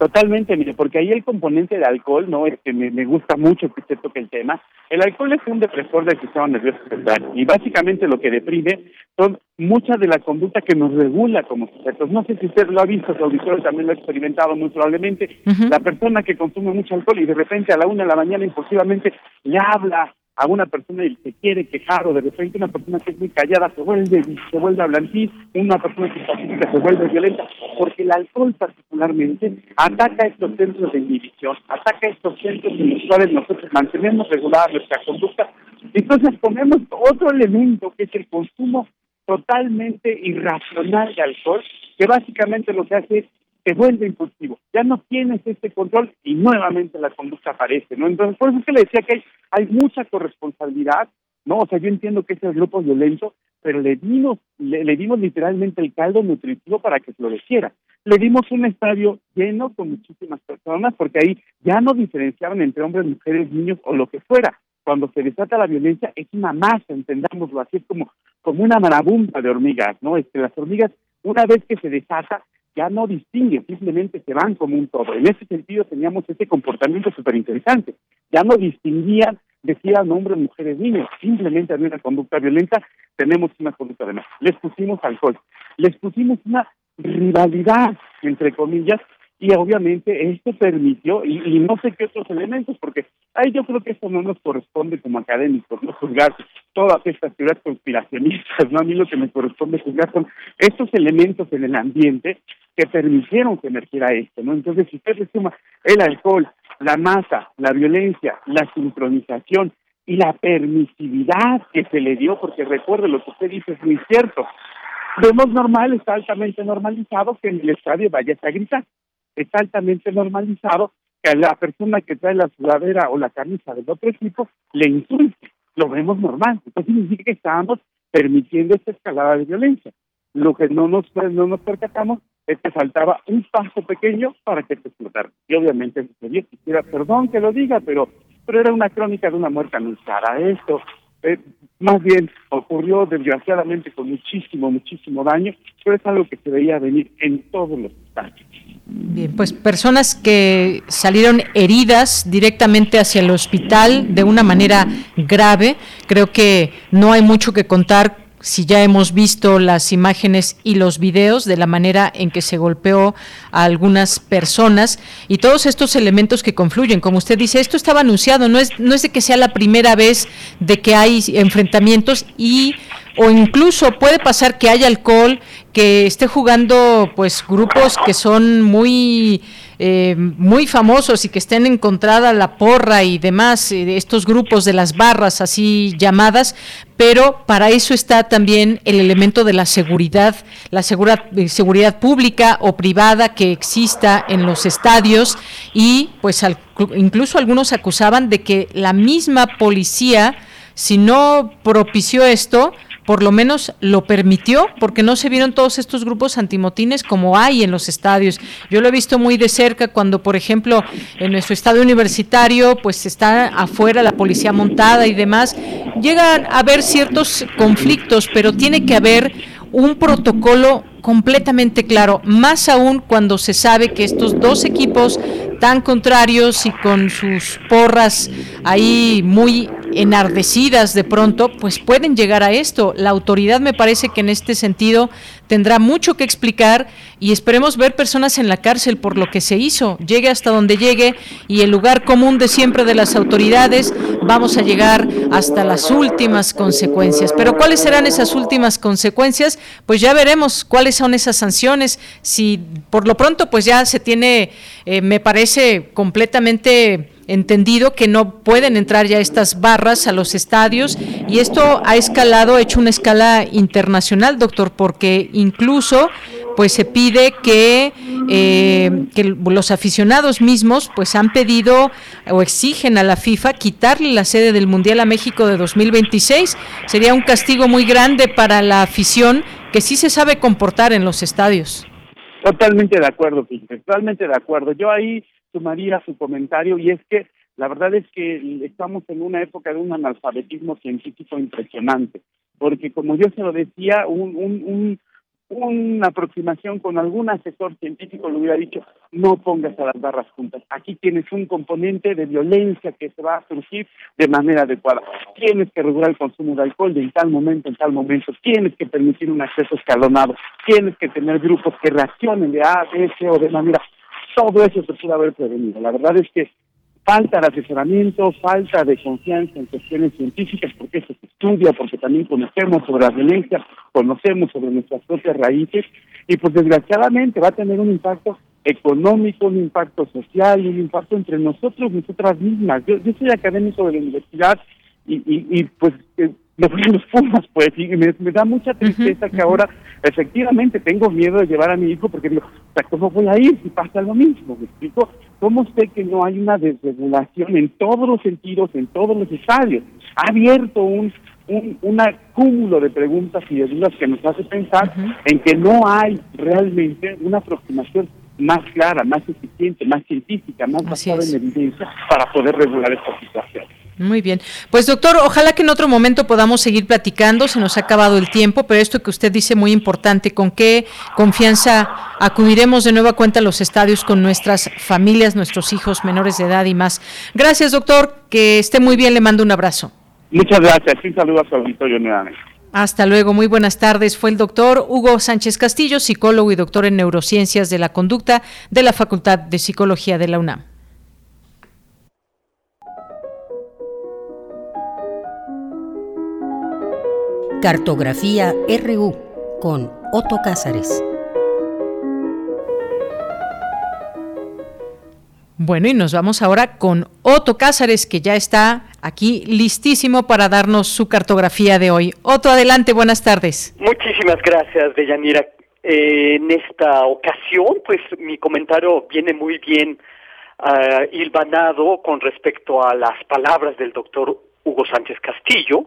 Totalmente, mire, porque ahí el componente de alcohol, ¿no? Es que me, gusta mucho que usted toque el tema. El alcohol es un depresor del sistema nervioso central y básicamente lo que deprime son muchas de la conducta que nos regula como sujetos. No sé si usted lo ha visto, su auditorio también lo ha experimentado muy probablemente. La persona que consume mucho alcohol y de repente a la una de la mañana impulsivamente le habla a una persona y se quiere quejar o de repente una persona que es muy callada se vuelve se vuelve hablantil, una persona que pacífica se vuelve violenta, porque el alcohol particularmente ataca estos centros de inhibición, ataca estos centros en los cuales nosotros mantenemos regulada nuestra conducta. Entonces ponemos otro elemento que es el consumo totalmente irracional de alcohol, que básicamente lo que hace es se vuelve impulsivo, ya no tienes este control y nuevamente la conducta aparece, ¿no? Entonces, por eso es que le decía que hay, hay mucha corresponsabilidad, ¿no? O sea, yo entiendo que es el grupo violento, pero le dimos, le, le, dimos literalmente el caldo nutritivo para que floreciera. Le dimos un estadio lleno con muchísimas personas, porque ahí ya no diferenciaban entre hombres, mujeres, niños o lo que fuera cuando se desata la violencia es una masa, entendámoslo así, es como, como una marabunta de hormigas, ¿no? Este, las hormigas, una vez que se desata, ya no distinguen, simplemente se van como un todo. En ese sentido teníamos ese comportamiento súper interesante. Ya no distinguían, decían hombres, mujeres, niños, simplemente había una conducta violenta, tenemos una conducta de más. Les pusimos alcohol, les pusimos una rivalidad, entre comillas, y obviamente esto permitió, y, no sé qué otros elementos, porque ahí yo creo que esto no nos corresponde como académicos, no juzgar todas estas teorías conspiracionistas, ¿no? A mí lo que me corresponde juzgar son estos elementos en el ambiente que permitieron que emergiera esto, ¿no? Entonces, si usted le suma el alcohol, la masa, la violencia, la sincronización y la permisividad que se le dio, porque recuerde lo que usted dice es muy cierto, vemos normal, está altamente normalizado que en el estadio vayas a gritar está altamente normalizado que a la persona que trae la sudadera o la camisa del otro equipo le insulte. Lo vemos normal. Entonces significa que estábamos permitiendo esta escalada de violencia. Lo que no nos, no nos percatamos es que faltaba un paso pequeño para que se explotara. Y obviamente sucedió. Quisiera, perdón que lo diga, pero, pero era una crónica de una muerte anunciada. Esto eh, más bien ocurrió desgraciadamente con muchísimo, muchísimo daño, pero es algo que se veía venir en todos los estados. Bien, pues personas que salieron heridas directamente hacia el hospital de una manera grave. Creo que no hay mucho que contar si ya hemos visto las imágenes y los videos de la manera en que se golpeó a algunas personas y todos estos elementos que confluyen, como usted dice, esto estaba anunciado, no es no es de que sea la primera vez de que hay enfrentamientos y o incluso puede pasar que haya alcohol, que esté jugando pues grupos que son muy eh, muy famosos y que estén encontrada la porra y demás, eh, estos grupos de las barras así llamadas, pero para eso está también el elemento de la seguridad, la seguridad, eh, seguridad pública o privada que exista en los estadios y pues incluso algunos acusaban de que la misma policía, si no propició esto, por lo menos lo permitió, porque no se vieron todos estos grupos antimotines como hay en los estadios. Yo lo he visto muy de cerca cuando, por ejemplo, en nuestro estadio universitario, pues está afuera la policía montada y demás. Llegan a haber ciertos conflictos, pero tiene que haber un protocolo completamente claro, más aún cuando se sabe que estos dos equipos tan contrarios y con sus porras ahí muy enardecidas de pronto, pues pueden llegar a esto. La autoridad me parece que en este sentido tendrá mucho que explicar y esperemos ver personas en la cárcel por lo que se hizo. Llegue hasta donde llegue y el lugar común de siempre de las autoridades, vamos a llegar hasta las últimas consecuencias. Pero ¿cuáles serán esas últimas consecuencias? Pues ya veremos cuáles son esas sanciones. Si por lo pronto pues ya se tiene, eh, me parece completamente entendido que no pueden entrar ya estas barras a los estadios y esto ha escalado, ha hecho una escala internacional, doctor, porque incluso pues se pide que, eh, que los aficionados mismos pues han pedido o exigen a la FIFA quitarle la sede del Mundial a México de 2026. Sería un castigo muy grande para la afición que sí se sabe comportar en los estadios. Totalmente de acuerdo, totalmente de acuerdo. Yo ahí sumaría su comentario y es que la verdad es que estamos en una época de un analfabetismo científico impresionante, porque como yo se lo decía, un, un, un una aproximación con algún asesor científico le hubiera dicho no pongas a las barras juntas. Aquí tienes un componente de violencia que se va a surgir de manera adecuada. Tienes que regular el consumo de alcohol de en tal momento, en tal momento. Tienes que permitir un acceso escalonado. Tienes que tener grupos que reaccionen de A, B, C o de manera todo eso se puede haber prevenido. La verdad es que falta de asesoramiento, falta de confianza en cuestiones científicas, porque eso se estudia, porque también conocemos sobre la violencia, conocemos sobre nuestras propias raíces, y pues desgraciadamente va a tener un impacto económico, un impacto social, un impacto entre nosotros, nosotras mismas. Yo, yo soy académico de la universidad y, y, y pues eh, me fui los Pumas, pues, y me, da mucha tristeza que ahora efectivamente tengo miedo de llevar a mi hijo porque digo, ¿cómo voy a ir si pasa lo mismo? ¿Me explico? ¿Cómo sé que no hay una desregulación en todos los sentidos, en todos los estadios? Ha abierto un, un, un cúmulo de preguntas y de dudas que nos hace pensar en que no hay realmente una aproximación más clara, más eficiente, más científica, más basada en evidencia para poder regular esta situación. Muy bien. Pues doctor, ojalá que en otro momento podamos seguir platicando. Se nos ha acabado el tiempo, pero esto que usted dice muy importante, ¿con qué confianza acudiremos de nueva cuenta a los estadios con nuestras familias, nuestros hijos menores de edad y más? Gracias, doctor. Que esté muy bien. Le mando un abrazo. Muchas gracias. Un saludo a su auditorio nuevamente. Hasta luego, muy buenas tardes. Fue el doctor Hugo Sánchez Castillo, psicólogo y doctor en neurociencias de la conducta de la Facultad de Psicología de la UNAM. Cartografía RU con Otto Cázares. Bueno, y nos vamos ahora con Otto Cázares, que ya está aquí listísimo para darnos su cartografía de hoy. Otto, adelante, buenas tardes. Muchísimas gracias, Deyanira. Eh, en esta ocasión, pues mi comentario viene muy bien uh, hilvanado con respecto a las palabras del doctor Hugo Sánchez Castillo,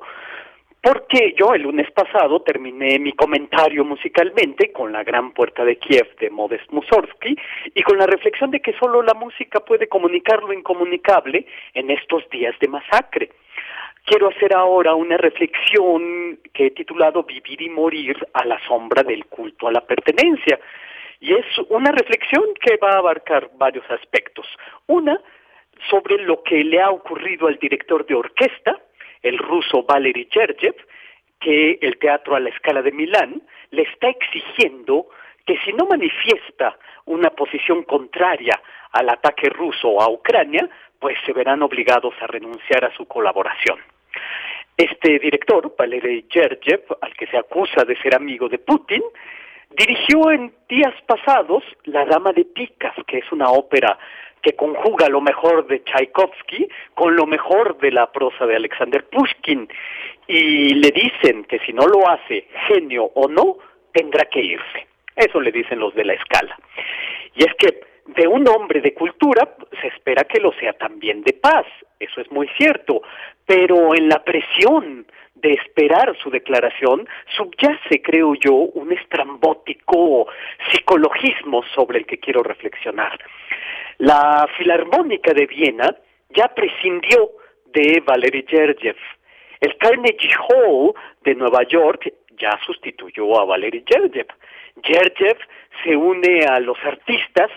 porque yo el lunes pasado terminé mi comentario musicalmente con la gran puerta de Kiev de Modest Mussorgsky y con la reflexión de que solo la música puede comunicar lo incomunicable en estos días de masacre. Quiero hacer ahora una reflexión que he titulado Vivir y morir a la sombra del culto a la pertenencia. Y es una reflexión que va a abarcar varios aspectos. Una, sobre lo que le ha ocurrido al director de orquesta, el ruso Valery Gergiev, que el Teatro a la Escala de Milán le está exigiendo que si no manifiesta una posición contraria al ataque ruso a Ucrania, pues se verán obligados a renunciar a su colaboración. Este director, Valery Gergiev, al que se acusa de ser amigo de Putin, dirigió en días pasados La Dama de Picas, que es una ópera que conjuga lo mejor de Tchaikovsky con lo mejor de la prosa de Alexander Pushkin y le dicen que si no lo hace, genio o no, tendrá que irse. Eso le dicen los de la escala. Y es que de un hombre de cultura se espera que lo sea también de paz, eso es muy cierto, pero en la presión de esperar su declaración subyace, creo yo, un estrambótico psicologismo sobre el que quiero reflexionar. La Filarmónica de Viena ya prescindió de Valery Gergiev. El Carnegie Hall de Nueva York ya sustituyó a Valery Gergiev. Gergiev se une a los artistas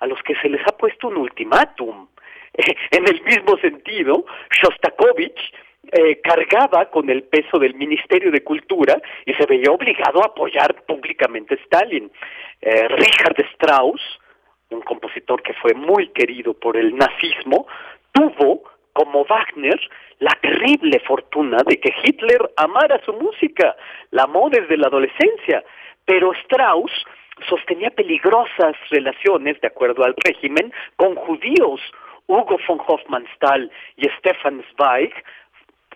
a los que se les ha puesto un ultimátum. en el mismo sentido, Shostakovich eh, cargaba con el peso del Ministerio de Cultura y se veía obligado a apoyar públicamente a Stalin. Eh, Richard Strauss, un compositor que fue muy querido por el nazismo, tuvo, como Wagner, la terrible fortuna de que Hitler amara su música, la amó desde la adolescencia, pero Strauss sostenía peligrosas relaciones, de acuerdo al régimen, con judíos. Hugo von Hofmannsthal y Stefan Zweig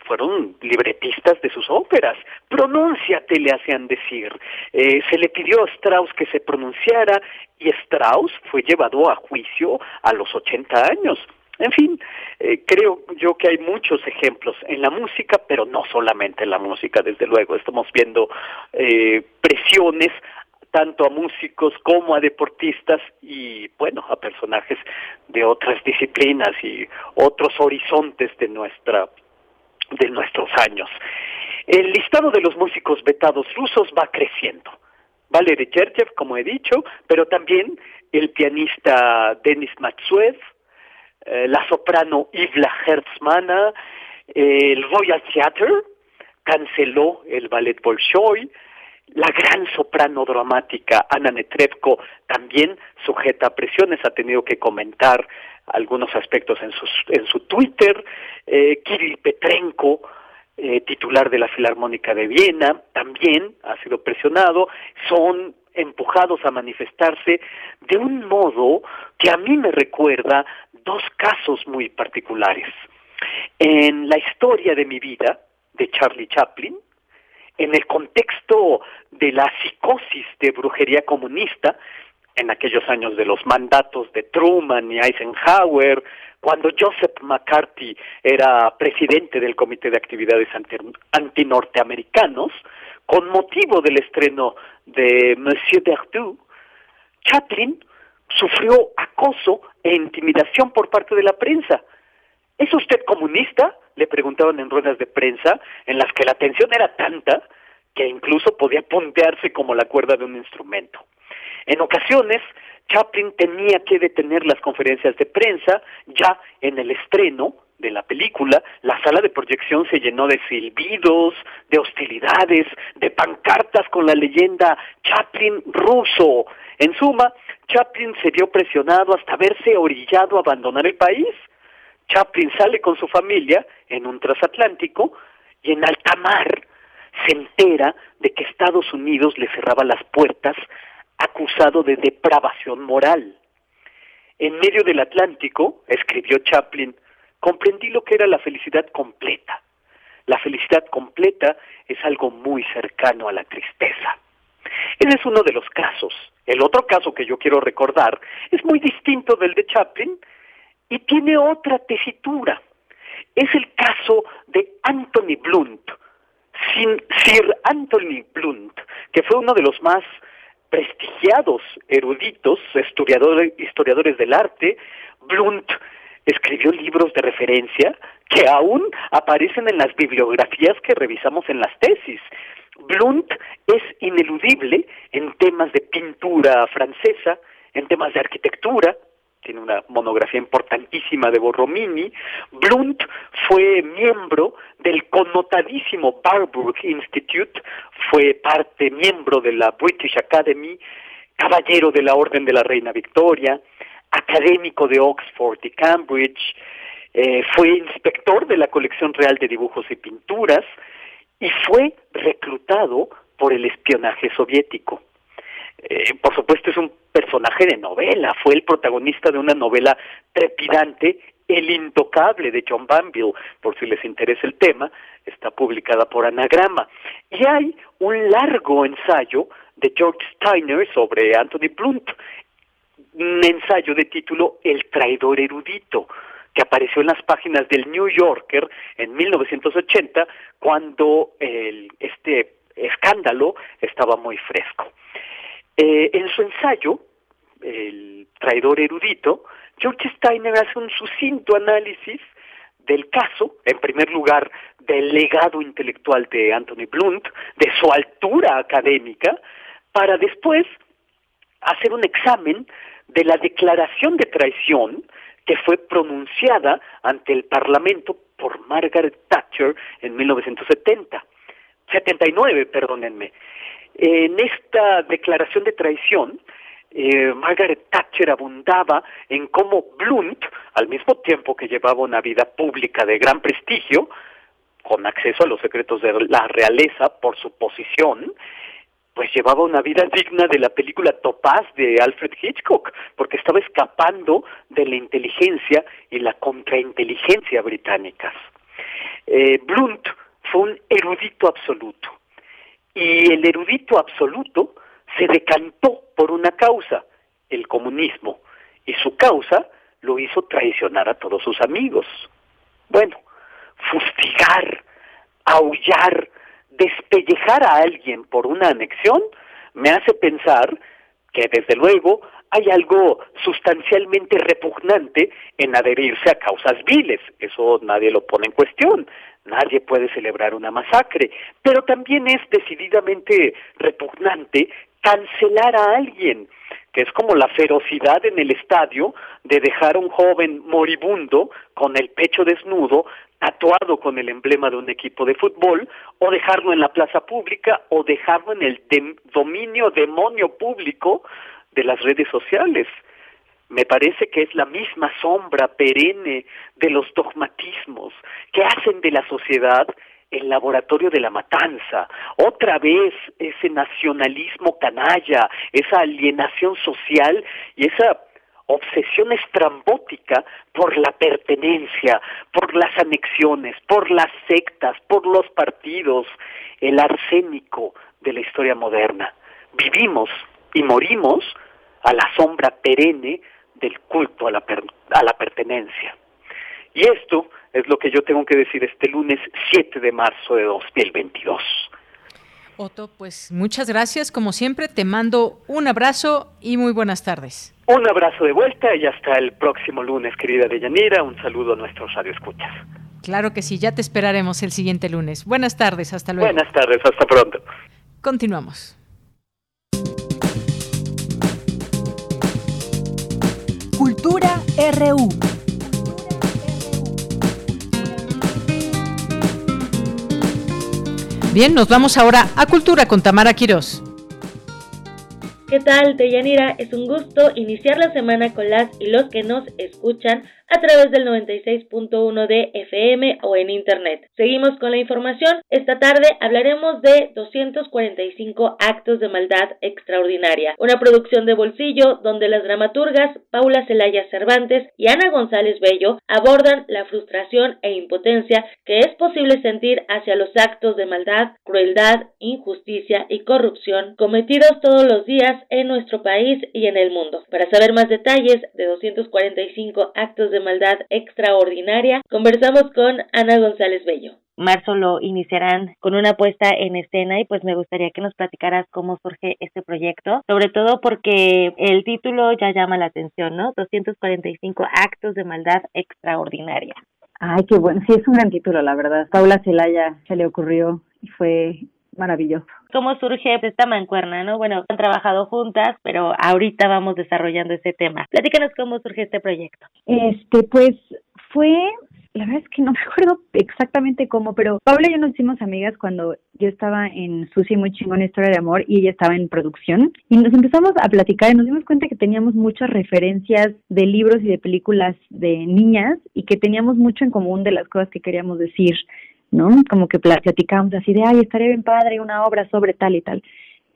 fueron libretistas de sus óperas. Pronúnciate, le hacían decir. Eh, se le pidió a Strauss que se pronunciara y Strauss fue llevado a juicio a los 80 años. En fin, eh, creo yo que hay muchos ejemplos en la música, pero no solamente en la música, desde luego. Estamos viendo eh, presiones tanto a músicos como a deportistas y, bueno, a personajes de otras disciplinas y otros horizontes de nuestra de nuestros años. El listado de los músicos vetados rusos va creciendo. Valery Gergiev, como he dicho, pero también el pianista Denis Matsuev, eh, la soprano Ivla Hertzmana, el Royal Theatre canceló el ballet Bolshoi, la gran soprano dramática Ana Netrebko también sujeta a presiones, ha tenido que comentar algunos aspectos en, sus, en su Twitter. Eh, Kirill Petrenko, eh, titular de la Filarmónica de Viena, también ha sido presionado. Son empujados a manifestarse de un modo que a mí me recuerda dos casos muy particulares. En la historia de mi vida, de Charlie Chaplin, en el contexto de la psicosis de brujería comunista, en aquellos años de los mandatos de Truman y Eisenhower, cuando Joseph McCarthy era presidente del Comité de Actividades Antinorteamericanos, con motivo del estreno de Monsieur Berthoud, Chaplin sufrió acoso e intimidación por parte de la prensa. ¿Es usted comunista? Le preguntaban en ruedas de prensa en las que la tensión era tanta que incluso podía pontearse como la cuerda de un instrumento. En ocasiones, Chaplin tenía que detener las conferencias de prensa ya en el estreno de la película, la sala de proyección se llenó de silbidos, de hostilidades, de pancartas con la leyenda Chaplin ruso. En suma, Chaplin se vio presionado hasta verse orillado a abandonar el país. Chaplin sale con su familia en un transatlántico y en alta mar se entera de que Estados Unidos le cerraba las puertas acusado de depravación moral. En medio del Atlántico, escribió Chaplin, comprendí lo que era la felicidad completa. La felicidad completa es algo muy cercano a la tristeza. Ese es uno de los casos. El otro caso que yo quiero recordar es muy distinto del de Chaplin y tiene otra tesitura. Es el caso de Anthony Blunt, Sir Anthony Blunt, que fue uno de los más prestigiados eruditos, historiadores, historiadores del arte. Blunt escribió libros de referencia que aún aparecen en las bibliografías que revisamos en las tesis. Blunt es ineludible en temas de pintura francesa, en temas de arquitectura, tiene una monografía importantísima de Borromini. Blunt fue miembro del connotadísimo Barburg Institute, fue parte miembro de la British Academy, caballero de la Orden de la Reina Victoria, académico de Oxford y Cambridge, eh, fue inspector de la colección real de dibujos y pinturas y fue reclutado por el espionaje soviético. Eh, por supuesto es un personaje de novela, fue el protagonista de una novela trepidante, El Intocable de John Banville, por si les interesa el tema, está publicada por Anagrama. Y hay un largo ensayo de George Steiner sobre Anthony Blunt, un ensayo de título El traidor erudito, que apareció en las páginas del New Yorker en 1980, cuando el, este escándalo estaba muy fresco. Eh, en su ensayo, El traidor erudito, George Steiner hace un sucinto análisis del caso, en primer lugar, del legado intelectual de Anthony Blunt, de su altura académica, para después hacer un examen de la declaración de traición que fue pronunciada ante el Parlamento por Margaret Thatcher en 1970. 79, perdónenme. En esta declaración de traición, eh, Margaret Thatcher abundaba en cómo Blunt, al mismo tiempo que llevaba una vida pública de gran prestigio, con acceso a los secretos de la realeza por su posición, pues llevaba una vida digna de la película Topaz de Alfred Hitchcock, porque estaba escapando de la inteligencia y la contrainteligencia británicas. Eh, Blunt fue un erudito absoluto. Y el erudito absoluto se decantó por una causa, el comunismo, y su causa lo hizo traicionar a todos sus amigos. Bueno, fustigar, aullar, despellejar a alguien por una anexión me hace pensar que desde luego hay algo sustancialmente repugnante en adherirse a causas viles, eso nadie lo pone en cuestión, nadie puede celebrar una masacre, pero también es decididamente repugnante cancelar a alguien, que es como la ferocidad en el estadio de dejar a un joven moribundo con el pecho desnudo, tatuado con el emblema de un equipo de fútbol, o dejarlo en la plaza pública, o dejarlo en el dominio demonio público de las redes sociales. Me parece que es la misma sombra perenne de los dogmatismos que hacen de la sociedad el laboratorio de la matanza, otra vez ese nacionalismo canalla, esa alienación social y esa obsesión estrambótica por la pertenencia, por las anexiones, por las sectas, por los partidos, el arsénico de la historia moderna. Vivimos y morimos a la sombra perenne del culto a la, a la pertenencia. Y esto es lo que yo tengo que decir este lunes 7 de marzo de 2022. Otto, pues muchas gracias. Como siempre, te mando un abrazo y muy buenas tardes. Un abrazo de vuelta y hasta el próximo lunes, querida Deyanira. Un saludo a nuestros radioescuchas. Claro que sí, ya te esperaremos el siguiente lunes. Buenas tardes, hasta luego. Buenas tardes, hasta pronto. Continuamos. RU. Bien, nos vamos ahora a Cultura con Tamara Quirós. ¿Qué tal, Deyanira? Es un gusto iniciar la semana con las y los que nos escuchan a través del 96.1 de FM o en Internet. Seguimos con la información. Esta tarde hablaremos de 245 actos de maldad extraordinaria, una producción de bolsillo donde las dramaturgas Paula Celaya Cervantes y Ana González Bello abordan la frustración e impotencia que es posible sentir hacia los actos de maldad, crueldad, injusticia y corrupción cometidos todos los días en nuestro país y en el mundo. Para saber más detalles de 245 actos de maldad extraordinaria, conversamos con Ana González Bello. Marzo lo iniciarán con una puesta en escena y pues me gustaría que nos platicaras cómo surge este proyecto, sobre todo porque el título ya llama la atención, ¿no? 245 actos de maldad extraordinaria. Ay, qué bueno, sí es un gran título, la verdad. Paula Celaya se le ocurrió y fue maravilloso. ¿Cómo surge esta mancuerna, no? Bueno, han trabajado juntas, pero ahorita vamos desarrollando ese tema. Platícanos cómo surge este proyecto. Este, pues fue la verdad es que no me acuerdo exactamente cómo, pero Paula y yo nos hicimos amigas cuando yo estaba en Susi Muy Chingón Historia de Amor y ella estaba en producción y nos empezamos a platicar y nos dimos cuenta que teníamos muchas referencias de libros y de películas de niñas y que teníamos mucho en común de las cosas que queríamos decir ¿no? Como que platicábamos así de, ay, estaría bien padre una obra sobre tal y tal.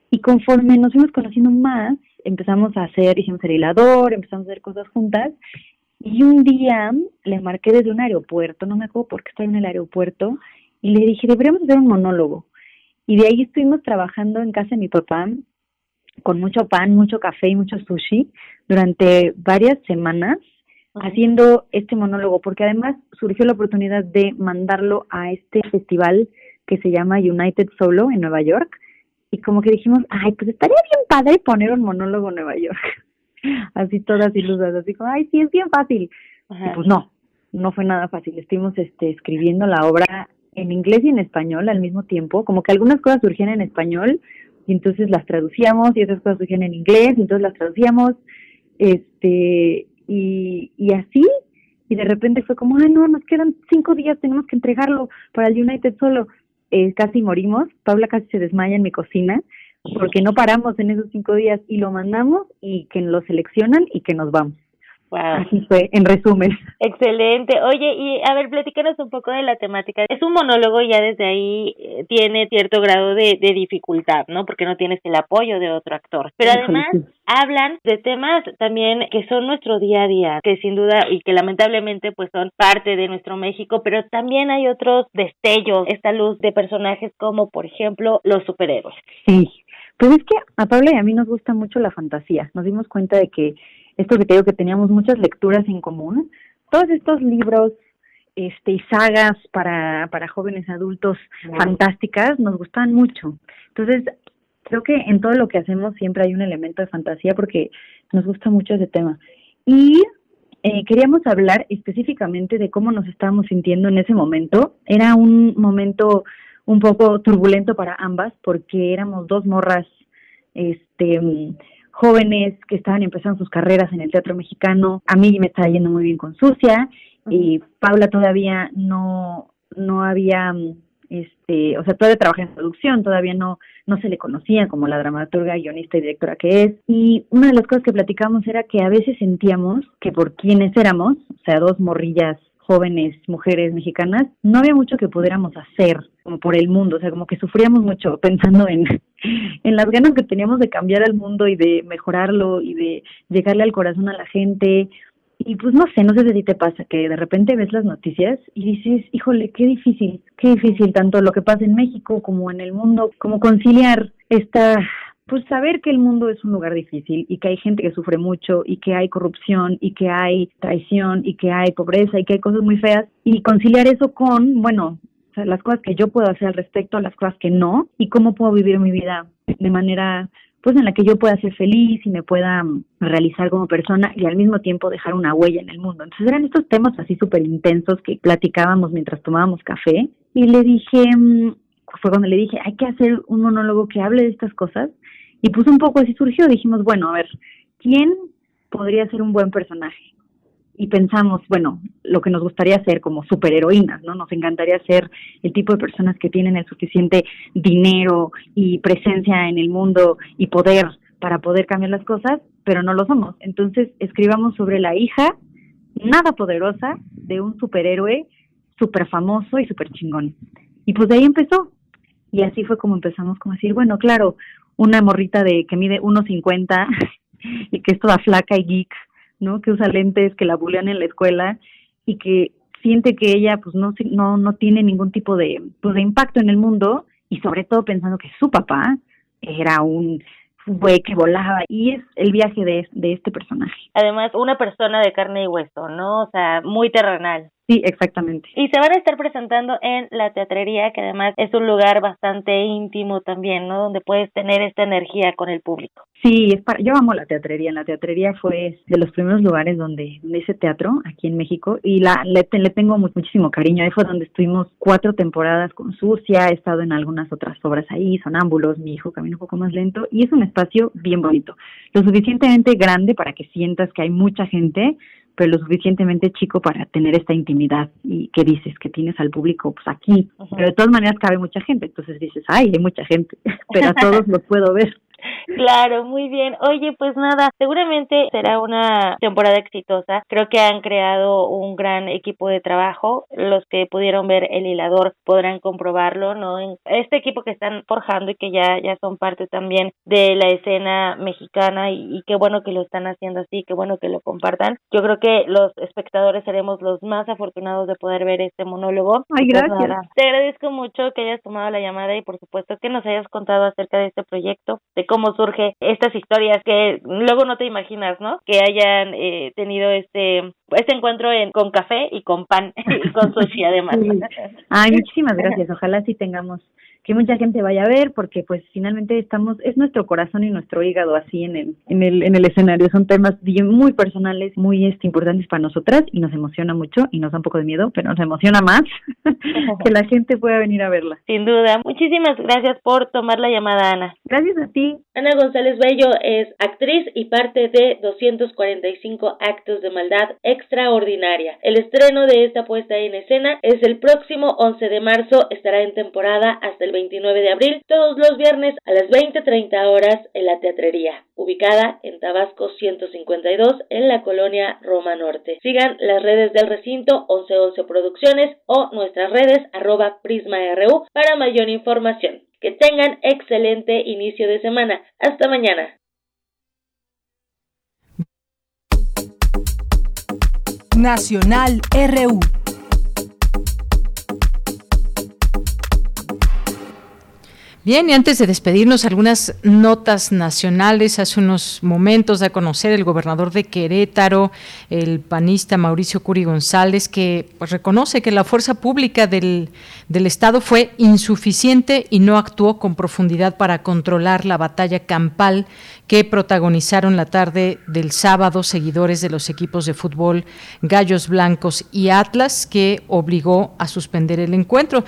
Y conforme nos fuimos conociendo más, empezamos a hacer, hicimos el hilador, empezamos a hacer cosas juntas. Y un día le marqué desde un aeropuerto, no me acuerdo por qué estaba en el aeropuerto, y le dije, deberíamos hacer un monólogo. Y de ahí estuvimos trabajando en casa de mi papá, con mucho pan, mucho café y mucho sushi, durante varias semanas haciendo este monólogo, porque además surgió la oportunidad de mandarlo a este festival que se llama United Solo en Nueva York. Y como que dijimos, ay, pues estaría bien padre poner un monólogo en Nueva York. así todas ilusas, así como, ay, sí, es bien fácil. Y pues no, no fue nada fácil. Estuvimos este, escribiendo la obra en inglés y en español al mismo tiempo, como que algunas cosas surgían en español y entonces las traducíamos y otras cosas surgían en inglés y entonces las traducíamos. Este, y, y así, y de repente fue como, ay no, nos quedan cinco días, tenemos que entregarlo para el United solo. Eh, casi morimos, Paula casi se desmaya en mi cocina, porque no paramos en esos cinco días y lo mandamos y que lo seleccionan y que nos vamos. Así fue, en resumen. Excelente. Oye, y a ver, platícanos un poco de la temática. Es un monólogo, ya desde ahí eh, tiene cierto grado de, de, dificultad, ¿no? Porque no tienes el apoyo de otro actor. Pero además hablan de temas también que son nuestro día a día, que sin duda y que lamentablemente pues son parte de nuestro México, pero también hay otros destellos, esta luz de personajes como, por ejemplo, los superhéroes. Sí. Pues es que a Pablo y a mí nos gusta mucho la fantasía. Nos dimos cuenta de que esto que te digo que teníamos muchas lecturas en común, todos estos libros este, y sagas para, para jóvenes adultos fantásticas nos gustan mucho. Entonces, creo que en todo lo que hacemos siempre hay un elemento de fantasía porque nos gusta mucho ese tema. Y eh, queríamos hablar específicamente de cómo nos estábamos sintiendo en ese momento. Era un momento un poco turbulento para ambas porque éramos dos morras este jóvenes que estaban empezando sus carreras en el teatro mexicano. A mí me estaba yendo muy bien con Sucia y Paula todavía no, no había, este, o sea, todavía trabaja en producción, todavía no, no se le conocía como la dramaturga, guionista y directora que es. Y una de las cosas que platicamos era que a veces sentíamos que por quienes éramos, o sea, dos morrillas jóvenes mujeres mexicanas, no había mucho que pudiéramos hacer como por el mundo, o sea, como que sufríamos mucho pensando en, en las ganas que teníamos de cambiar el mundo y de mejorarlo y de llegarle al corazón a la gente. Y pues no sé, no sé si te pasa que de repente ves las noticias y dices, híjole, qué difícil, qué difícil tanto lo que pasa en México como en el mundo, como conciliar esta pues saber que el mundo es un lugar difícil y que hay gente que sufre mucho y que hay corrupción y que hay traición y que hay pobreza y que hay cosas muy feas y conciliar eso con, bueno, las cosas que yo puedo hacer al respecto, las cosas que no y cómo puedo vivir mi vida de manera pues en la que yo pueda ser feliz y me pueda mm, realizar como persona y al mismo tiempo dejar una huella en el mundo. Entonces eran estos temas así súper intensos que platicábamos mientras tomábamos café y le dije, mm, fue cuando le dije, hay que hacer un monólogo que hable de estas cosas y pues un poco así surgió, dijimos, bueno, a ver, ¿quién podría ser un buen personaje? Y pensamos, bueno, lo que nos gustaría ser como superheroínas, ¿no? Nos encantaría ser el tipo de personas que tienen el suficiente dinero y presencia en el mundo y poder para poder cambiar las cosas, pero no lo somos. Entonces, escribamos sobre la hija nada poderosa de un superhéroe súper famoso y súper chingón. Y pues de ahí empezó. Y así fue como empezamos como a decir, bueno, claro, una morrita de que mide 1.50 y que es toda flaca y geek ¿no? Que usa lentes, que la bulean en la escuela y que siente que ella pues no no no tiene ningún tipo de pues de impacto en el mundo y sobre todo pensando que su papá era un güey que volaba y es el viaje de, de este personaje. Además, una persona de carne y hueso, ¿no? O sea, muy terrenal. Sí, exactamente. Y se van a estar presentando en la teatrería, que además es un lugar bastante íntimo también, ¿no? Donde puedes tener esta energía con el público. Sí, es para, yo amo la teatrería. La teatrería fue de los primeros lugares donde, donde hice teatro aquí en México y la le, le tengo muchísimo cariño. Ahí fue donde estuvimos cuatro temporadas con Sucia, he estado en algunas otras obras ahí, Sonámbulos, mi hijo camina un poco más lento y es un espacio bien bonito, lo suficientemente grande para que sientas que hay mucha gente, pero lo suficientemente chico para tener esta intimidad y que dices que tienes al público pues aquí, pero de todas maneras cabe mucha gente, entonces dices, ay, hay mucha gente, pero a todos los puedo ver. Claro, muy bien. Oye, pues nada, seguramente será una temporada exitosa. Creo que han creado un gran equipo de trabajo. Los que pudieron ver el hilador podrán comprobarlo, ¿no? Este equipo que están forjando y que ya, ya son parte también de la escena mexicana y, qué bueno que lo están haciendo así, qué bueno que lo compartan. Yo creo que los espectadores seremos los más afortunados de poder ver este monólogo. Ay, pues gracias. te agradezco mucho que hayas tomado la llamada y por supuesto que nos hayas contado acerca de este proyecto, cómo surge estas historias que luego no te imaginas, ¿no? Que hayan eh, tenido este este encuentro en, con café y con pan y con sushi además. Ay, muchísimas gracias. Ojalá sí tengamos que mucha gente vaya a ver porque pues finalmente estamos es nuestro corazón y nuestro hígado así en el en el en el escenario. Son temas muy personales muy este, importantes para nosotras y nos emociona mucho y nos da un poco de miedo pero nos emociona más que la gente pueda venir a verla. Sin duda. Muchísimas gracias por tomar la llamada Ana. Gracias a ti. Ana González Bello es actriz y parte de 245 actos de maldad extraordinaria. El estreno de esta puesta en escena es el próximo 11 de marzo estará en temporada hasta el 29 de abril, todos los viernes a las 20.30 horas en la Teatrería, ubicada en Tabasco 152 en la colonia Roma Norte. Sigan las redes del recinto 1111 Producciones o nuestras redes arroba PrismaRU para mayor información. Que tengan excelente inicio de semana. Hasta mañana. Nacional RU Bien, y antes de despedirnos, algunas notas nacionales. Hace unos momentos a conocer el gobernador de Querétaro, el panista Mauricio Curi González, que pues, reconoce que la fuerza pública del, del Estado fue insuficiente y no actuó con profundidad para controlar la batalla campal que protagonizaron la tarde del sábado seguidores de los equipos de fútbol Gallos Blancos y Atlas, que obligó a suspender el encuentro.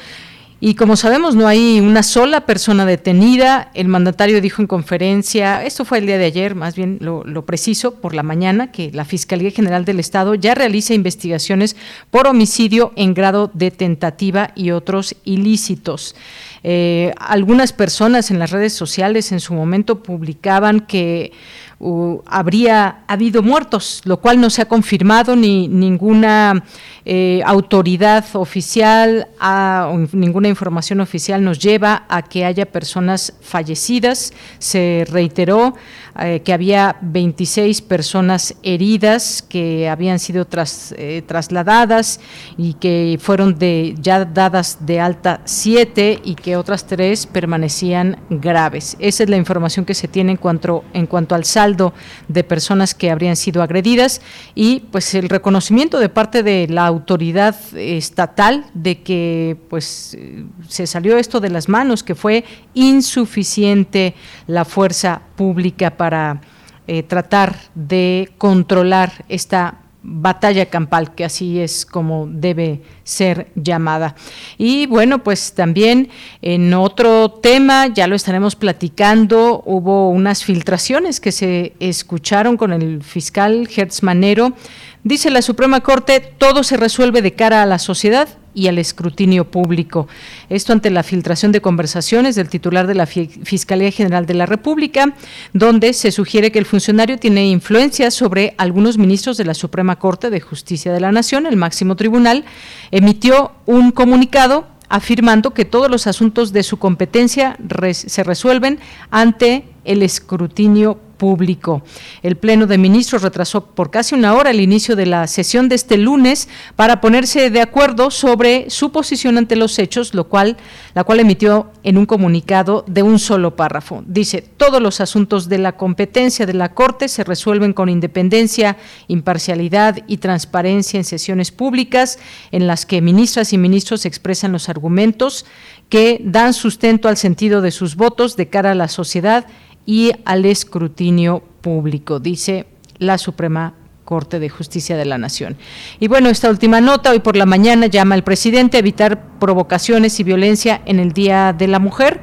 Y como sabemos, no hay una sola persona detenida. El mandatario dijo en conferencia, esto fue el día de ayer, más bien lo, preciso, por la mañana, que la Fiscalía General del Estado ya realiza investigaciones por homicidio en grado de tentativa y otros ilícitos. Eh, algunas personas en las redes sociales en su momento publicaban que habría habido muertos, lo cual no se ha confirmado ni ninguna eh, autoridad oficial o ninguna información oficial nos lleva a que haya personas fallecidas. Se reiteró eh, que había 26 personas heridas que habían sido tras, eh, trasladadas y que fueron de, ya dadas de alta siete y que otras tres permanecían graves. Esa es la información que se tiene en cuanto, en cuanto al saldo de personas que habrían sido agredidas y pues el reconocimiento de parte de la autoridad estatal de que pues se salió esto de las manos, que fue insuficiente la fuerza pública para eh, tratar de controlar esta batalla campal, que así es como debe ser llamada. Y bueno, pues también en otro tema, ya lo estaremos platicando, hubo unas filtraciones que se escucharon con el fiscal Hertz Manero. Dice la Suprema Corte, todo se resuelve de cara a la sociedad y al escrutinio público. Esto ante la filtración de conversaciones del titular de la Fiscalía General de la República, donde se sugiere que el funcionario tiene influencia sobre algunos ministros de la Suprema Corte de Justicia de la Nación, el máximo tribunal, emitió un comunicado afirmando que todos los asuntos de su competencia se resuelven ante el escrutinio público. El Pleno de Ministros retrasó por casi una hora el inicio de la sesión de este lunes para ponerse de acuerdo sobre su posición ante los hechos, lo cual, la cual emitió en un comunicado de un solo párrafo. Dice, todos los asuntos de la competencia de la Corte se resuelven con independencia, imparcialidad y transparencia en sesiones públicas en las que ministras y ministros expresan los argumentos que dan sustento al sentido de sus votos de cara a la sociedad y al escrutinio público, dice la Suprema Corte de Justicia de la Nación. Y bueno, esta última nota, hoy por la mañana llama al presidente a evitar provocaciones y violencia en el Día de la Mujer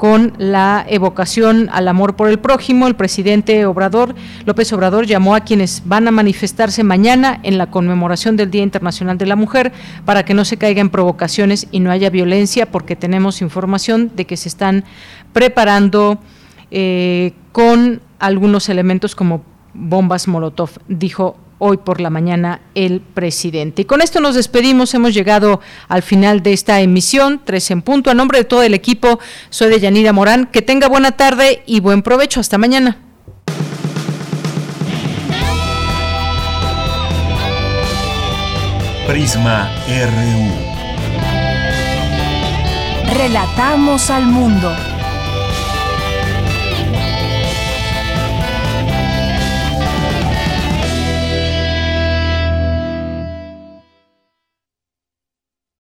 con la evocación al amor por el prójimo, el presidente Obrador, López Obrador llamó a quienes van a manifestarse mañana en la conmemoración del Día Internacional de la Mujer para que no se caigan provocaciones y no haya violencia, porque tenemos información de que se están preparando eh, con algunos elementos como bombas Molotov, dijo hoy por la mañana el presidente. Y con esto nos despedimos, hemos llegado al final de esta emisión, tres en punto. A nombre de todo el equipo, soy de Yanira Morán. Que tenga buena tarde y buen provecho. Hasta mañana. Prisma RU. Relatamos al mundo.